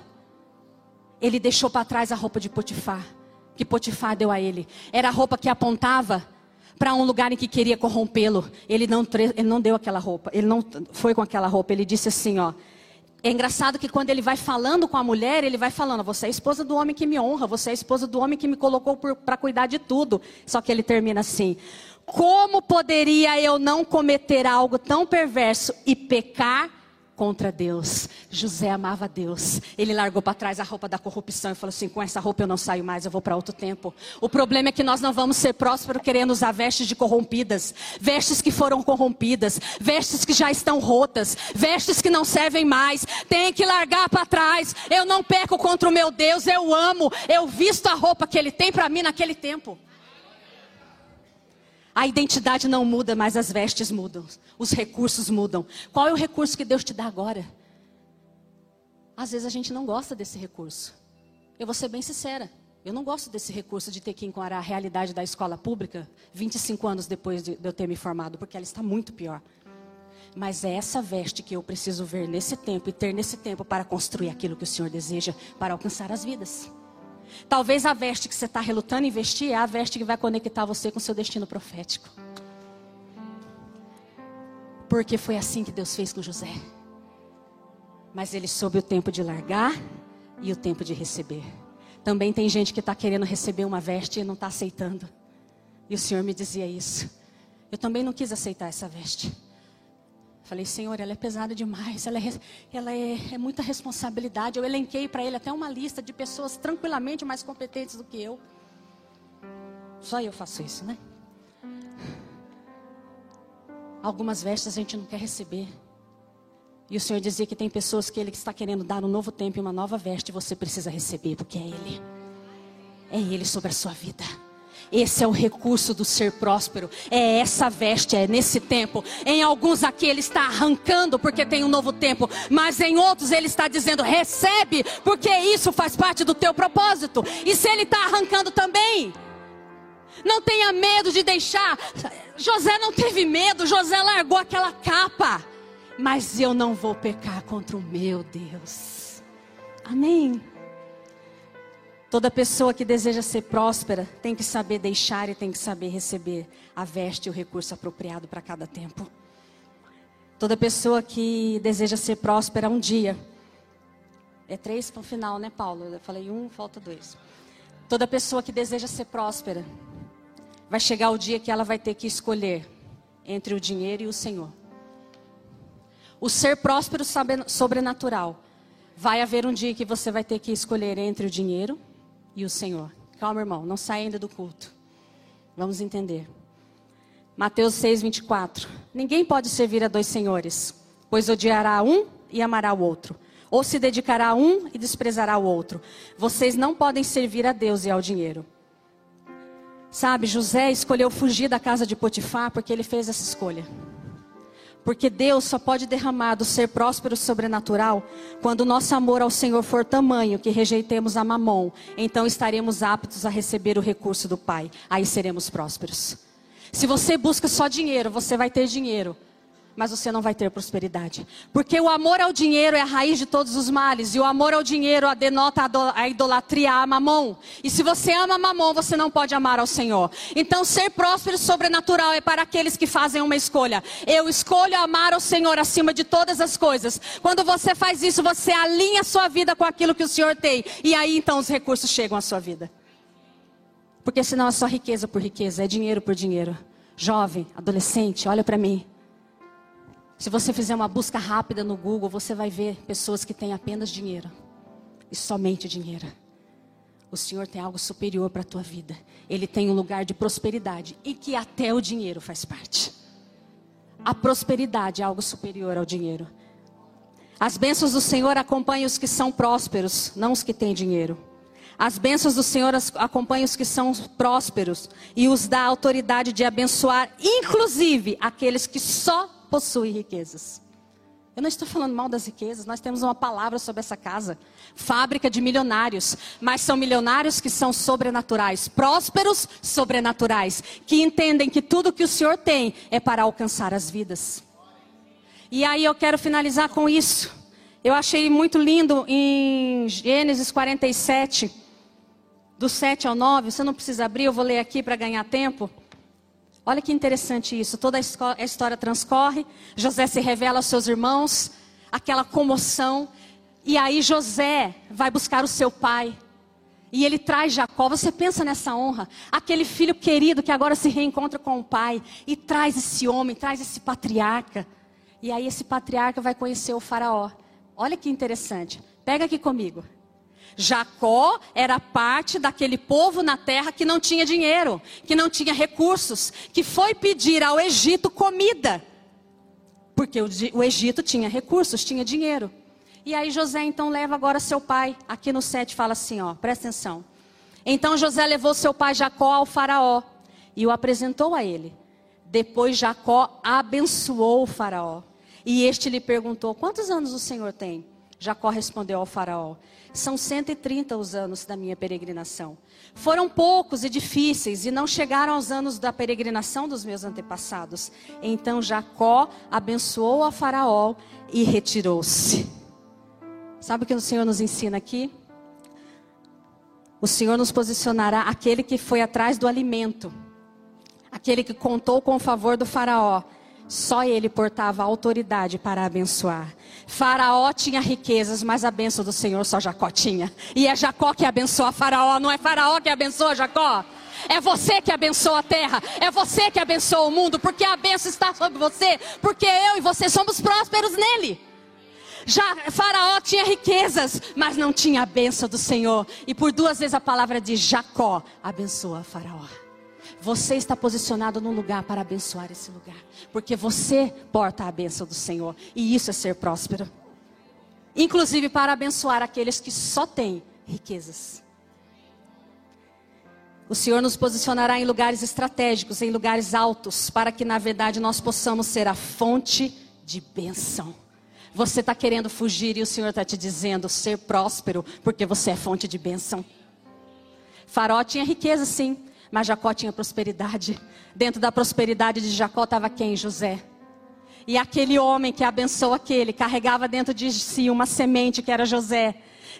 ele deixou para trás a roupa de Potifar, que Potifar deu a ele. Era a roupa que apontava para um lugar em que queria corrompê-lo. Ele não, ele não deu aquela roupa, ele não foi com aquela roupa. Ele disse assim: ó. É engraçado que quando ele vai falando com a mulher, ele vai falando: Você é a esposa do homem que me honra, você é a esposa do homem que me colocou para cuidar de tudo. Só que ele termina assim: Como poderia eu não cometer algo tão perverso e pecar contra Deus. José amava Deus. Ele largou para trás a roupa da corrupção e falou assim: com essa roupa eu não saio mais, eu vou para outro tempo. O problema é que nós não vamos ser prósperos querendo usar vestes de corrompidas, vestes que foram corrompidas, vestes que já estão rotas, vestes que não servem mais. Tem que largar para trás. Eu não peco contra o meu Deus, eu amo, eu visto a roupa que ele tem para mim naquele tempo. A identidade não muda, mas as vestes mudam. Os recursos mudam. Qual é o recurso que Deus te dá agora? Às vezes a gente não gosta desse recurso. Eu vou ser bem sincera. Eu não gosto desse recurso de ter que encarar a realidade da escola pública 25 anos depois de eu ter me formado, porque ela está muito pior. Mas é essa veste que eu preciso ver nesse tempo e ter nesse tempo para construir aquilo que o Senhor deseja para alcançar as vidas. Talvez a veste que você está relutando em vestir é a veste que vai conectar você com seu destino profético. Porque foi assim que Deus fez com José. Mas ele soube o tempo de largar e o tempo de receber. Também tem gente que está querendo receber uma veste e não está aceitando. E o Senhor me dizia isso. Eu também não quis aceitar essa veste. Falei, Senhor, ela é pesada demais, ela, é, ela é, é muita responsabilidade. Eu elenquei para ele até uma lista de pessoas tranquilamente mais competentes do que eu. Só eu faço isso, né? Algumas vestes a gente não quer receber. E o Senhor dizia que tem pessoas que Ele está querendo dar um novo tempo e uma nova veste, você precisa receber, porque é Ele. É Ele sobre a sua vida. Esse é o recurso do ser próspero. É essa veste, é nesse tempo. Em alguns aqui ele está arrancando porque tem um novo tempo, mas em outros ele está dizendo: recebe, porque isso faz parte do teu propósito. E se ele está arrancando também, não tenha medo de deixar. José não teve medo, José largou aquela capa. Mas eu não vou pecar contra o meu Deus. Amém. Toda pessoa que deseja ser próspera tem que saber deixar e tem que saber receber a veste e o recurso apropriado para cada tempo. Toda pessoa que deseja ser próspera um dia. É três para o final, né, Paulo? Eu falei um, falta dois. Toda pessoa que deseja ser próspera vai chegar o dia que ela vai ter que escolher entre o dinheiro e o Senhor. O ser próspero sobrenatural. Vai haver um dia que você vai ter que escolher entre o dinheiro e o Senhor. Calma, irmão, não sai ainda do culto. Vamos entender. Mateus 6, 24. Ninguém pode servir a dois senhores, pois odiará um e amará o outro, ou se dedicará a um e desprezará o outro. Vocês não podem servir a Deus e ao dinheiro. Sabe, José escolheu fugir da casa de Potifar porque ele fez essa escolha. Porque Deus só pode derramar do ser próspero sobrenatural quando o nosso amor ao Senhor for tamanho que rejeitemos a mamon. Então estaremos aptos a receber o recurso do Pai. Aí seremos prósperos. Se você busca só dinheiro, você vai ter dinheiro mas você não vai ter prosperidade. Porque o amor ao dinheiro é a raiz de todos os males. E o amor ao dinheiro denota a idolatria a mamon. E se você ama mamon, você não pode amar ao Senhor. Então, ser próspero sobrenatural é para aqueles que fazem uma escolha. Eu escolho amar ao Senhor acima de todas as coisas. Quando você faz isso, você alinha a sua vida com aquilo que o Senhor tem. E aí então os recursos chegam à sua vida. Porque senão é só riqueza por riqueza, é dinheiro por dinheiro. Jovem, adolescente, olha para mim. Se você fizer uma busca rápida no Google, você vai ver pessoas que têm apenas dinheiro e somente dinheiro. O Senhor tem algo superior para a tua vida. Ele tem um lugar de prosperidade e que até o dinheiro faz parte. A prosperidade é algo superior ao dinheiro. As bênçãos do Senhor acompanham os que são prósperos, não os que têm dinheiro. As bênçãos do Senhor acompanham os que são prósperos e os dá a autoridade de abençoar, inclusive aqueles que só possui riquezas. Eu não estou falando mal das riquezas, nós temos uma palavra sobre essa casa. Fábrica de milionários, mas são milionários que são sobrenaturais, prósperos sobrenaturais, que entendem que tudo que o Senhor tem é para alcançar as vidas. E aí eu quero finalizar com isso. Eu achei muito lindo em Gênesis 47, do 7 ao 9. Você não precisa abrir, eu vou ler aqui para ganhar tempo. Olha que interessante isso. Toda a história transcorre. José se revela aos seus irmãos, aquela comoção. E aí José vai buscar o seu pai. E ele traz Jacó. Você pensa nessa honra? Aquele filho querido que agora se reencontra com o pai. E traz esse homem, traz esse patriarca. E aí esse patriarca vai conhecer o faraó. Olha que interessante. Pega aqui comigo. Jacó era parte daquele povo na terra que não tinha dinheiro, que não tinha recursos, que foi pedir ao Egito comida. Porque o, Egito tinha recursos, tinha dinheiro. E aí José então leva agora seu pai, aqui no 7 fala assim, ó, presta atenção. Então José levou seu pai Jacó ao faraó e o apresentou a ele. Depois Jacó abençoou o faraó. E este lhe perguntou: Quantos anos o senhor tem? Jacó respondeu ao faraó: São 130 os anos da minha peregrinação. Foram poucos e difíceis e não chegaram aos anos da peregrinação dos meus antepassados. Então Jacó abençoou a faraó e retirou-se. Sabe o que o Senhor nos ensina aqui? O Senhor nos posicionará aquele que foi atrás do alimento, aquele que contou com o favor do Faraó. Só ele portava autoridade para abençoar. Faraó tinha riquezas, mas a benção do Senhor só Jacó tinha. E é Jacó que abençoa Faraó, não é Faraó que abençoa Jacó. É você que abençoa a terra, é você que abençoa o mundo, porque a benção está sobre você, porque eu e você somos prósperos nele. Já Faraó tinha riquezas, mas não tinha a benção do Senhor. E por duas vezes a palavra de Jacó abençoa Faraó. Você está posicionado num lugar para abençoar esse lugar, porque você porta a benção do Senhor, e isso é ser próspero. Inclusive para abençoar aqueles que só têm riquezas. O Senhor nos posicionará em lugares estratégicos, em lugares altos, para que na verdade nós possamos ser a fonte de bênção. Você está querendo fugir e o Senhor está te dizendo ser próspero, porque você é fonte de bênção. Faró tinha riqueza, sim, mas Jacó tinha prosperidade. Dentro da prosperidade de Jacó estava quem? José. E aquele homem que abençoou aquele, carregava dentro de si uma semente que era José.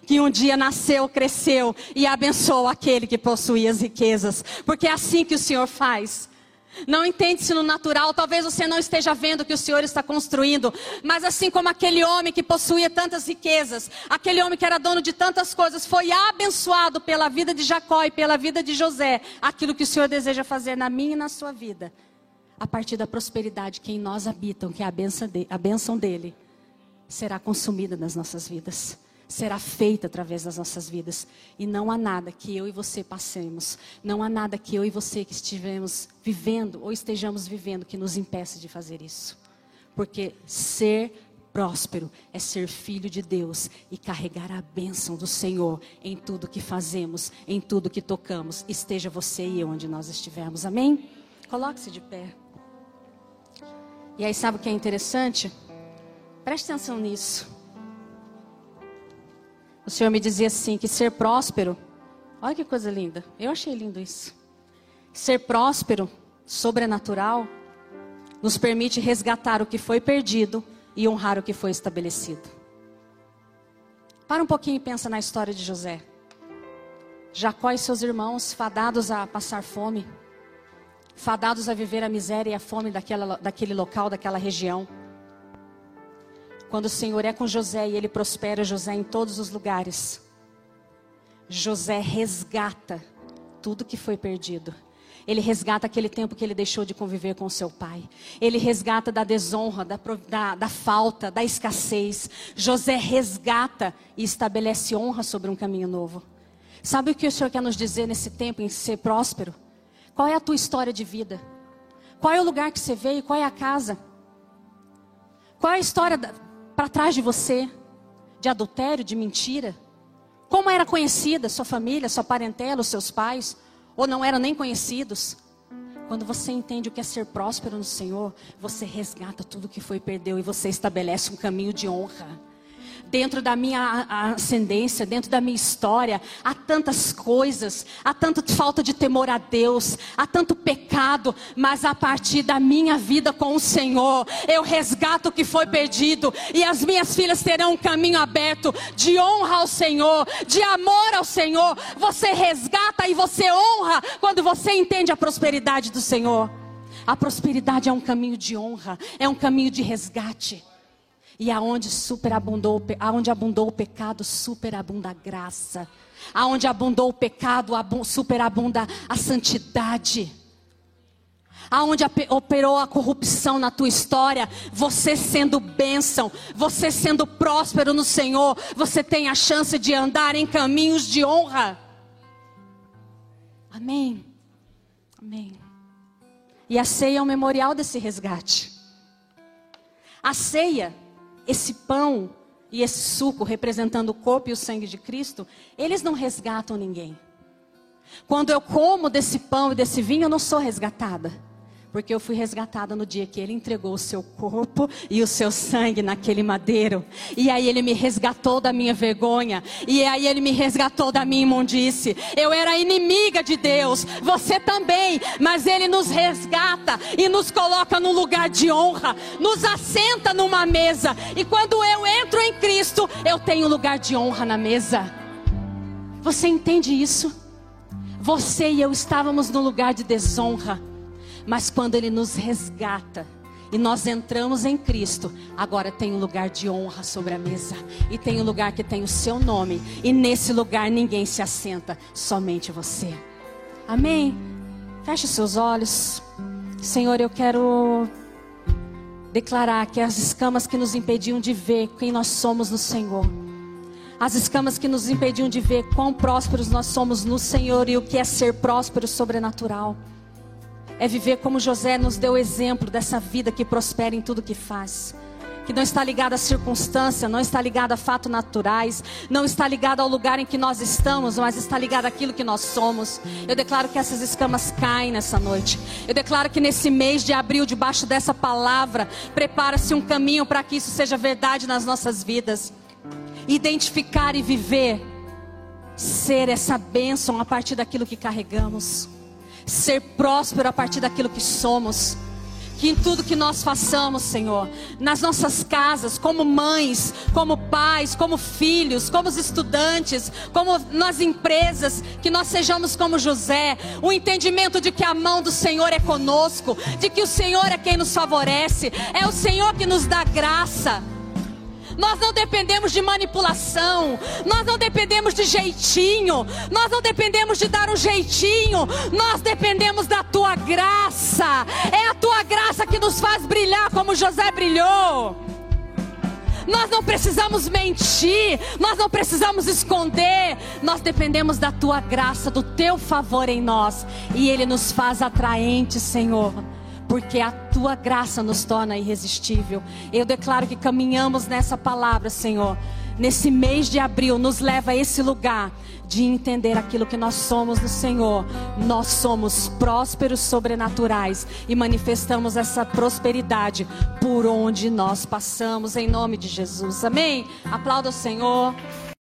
Que um dia nasceu, cresceu e abençoou aquele que possuía as riquezas. Porque é assim que o Senhor faz. Não entende-se no natural, talvez você não esteja vendo o que o Senhor está construindo, mas assim como aquele homem que possuía tantas riquezas, aquele homem que era dono de tantas coisas, foi abençoado pela vida de Jacó e pela vida de José, aquilo que o Senhor deseja fazer na minha e na sua vida, a partir da prosperidade que em nós habitam, que é a benção, de, a benção dele, será consumida nas nossas vidas será feita através das nossas vidas. E não há nada que eu e você passemos, não há nada que eu e você que estivemos vivendo ou estejamos vivendo que nos impeça de fazer isso. Porque ser próspero é ser filho de Deus e carregar a bênção do Senhor em tudo que fazemos, em tudo que tocamos, esteja você e eu onde nós estivermos. Amém? Coloque-se de pé. E aí, sabe o que é interessante? Preste atenção nisso. O Senhor me dizia assim: que ser próspero, olha que coisa linda, eu achei lindo isso. Ser próspero, sobrenatural, nos permite resgatar o que foi perdido e honrar o que foi estabelecido. Para um pouquinho e pensa na história de José. Jacó e seus irmãos, fadados a passar fome, fadados a viver a miséria e a fome daquela, daquele local, daquela região. Quando o Senhor é com José e ele prospera José em todos os lugares, José resgata tudo que foi perdido. Ele resgata aquele tempo que ele deixou de conviver com seu pai. Ele resgata da desonra, da, da, da, falta, da escassez. José resgata e estabelece honra sobre um caminho novo. Sabe o que o Senhor quer nos dizer nesse tempo em ser próspero? Qual é a tua história de vida? Qual é o lugar que você veio? Qual é a casa? Qual é a história para trás de você de adultério, de mentira? Como era conhecida sua família, sua parentela, os seus pais? Ou não eram nem conhecidos? Quando você entende o que é ser próspero no Senhor, você resgata tudo que foi perdeu e você estabelece um caminho de honra dentro da minha ascendência, dentro da minha história, há tantas coisas, há tanta falta de temor a Deus, há tanto pecado, mas a partir da minha vida com o Senhor, eu resgato o que foi perdido e as minhas filhas terão um caminho aberto de honra ao Senhor, de amor ao Senhor. Você resgata e você honra quando você entende a prosperidade do Senhor. A prosperidade é um caminho de honra, é um caminho de resgate. E aonde superabundou, aonde abundou o pecado, superabunda a graça. Aonde abundou o pecado, superabunda a santidade. Aonde operou a corrupção na tua história, você sendo bênção, você sendo próspero no Senhor, você tem a chance de andar em caminhos de honra. Amém. Amém. E a ceia é um memorial desse resgate. A ceia esse pão e esse suco representando o corpo e o sangue de Cristo, eles não resgatam ninguém. Quando eu como desse pão e desse vinho, eu não sou resgatada. Porque eu fui resgatada no dia que ele entregou o seu corpo e o seu sangue naquele madeiro. E aí ele me resgatou da minha vergonha. E aí ele me resgatou da minha imundice. Eu era inimiga de Deus. Você também. Mas ele nos resgata e nos coloca num lugar de honra. Nos assenta numa mesa. E quando eu entro em Cristo, eu tenho lugar de honra na mesa. Você entende isso? Você e eu estávamos no lugar de desonra, mas quando Ele nos resgata, e nós entramos em Cristo, agora tem um lugar de honra sobre a mesa, e tem um lugar que tem o seu nome, e nesse lugar ninguém se assenta, somente você. Amém? Feche seus olhos. Senhor, eu quero declarar que as escamas que nos impediam de ver quem nós somos no Senhor, as escamas que nos impediam de ver quão prósperos nós somos no Senhor e o que é ser próspero sobrenatural, é viver como José nos deu exemplo dessa vida que prospera em tudo que faz que não está ligada à circunstância, não está ligada a fatos naturais, não está ligada ao lugar em que nós estamos, mas está ligada àquilo que nós somos. Eu declaro que essas escamas caem nessa noite. Eu declaro que nesse mês de abril, debaixo dessa palavra, prepara-se um caminho para que isso seja verdade nas nossas vidas. Identificar e viver, ser essa bênção a partir daquilo que carregamos, ser próspero a partir daquilo que somos que em tudo que nós façamos, Senhor, nas nossas casas, como mães, como pais, como filhos, como estudantes, como nas empresas, que nós sejamos como José, o entendimento de que a mão do Senhor é conosco, de que o Senhor é quem nos favorece, é o Senhor que nos dá graça. Nós não dependemos de manipulação, nós não dependemos de jeitinho, nós não dependemos de dar um jeitinho, nós dependemos da tua graça. É a tua graça que nos faz brilhar como José brilhou. Nós não precisamos mentir, nós não precisamos esconder, nós dependemos da tua graça, do teu favor em nós, e ele nos faz atraentes, Senhor porque a tua graça nos torna irresistível. Eu declaro que caminhamos nessa palavra, Senhor. Nesse mês de abril, nos leva a esse lugar de entender aquilo que nós somos no Senhor. Nós somos prósperos sobrenaturais e manifestamos essa prosperidade por onde nós passamos, em nome de Jesus. Amém? Aplauda o Senhor.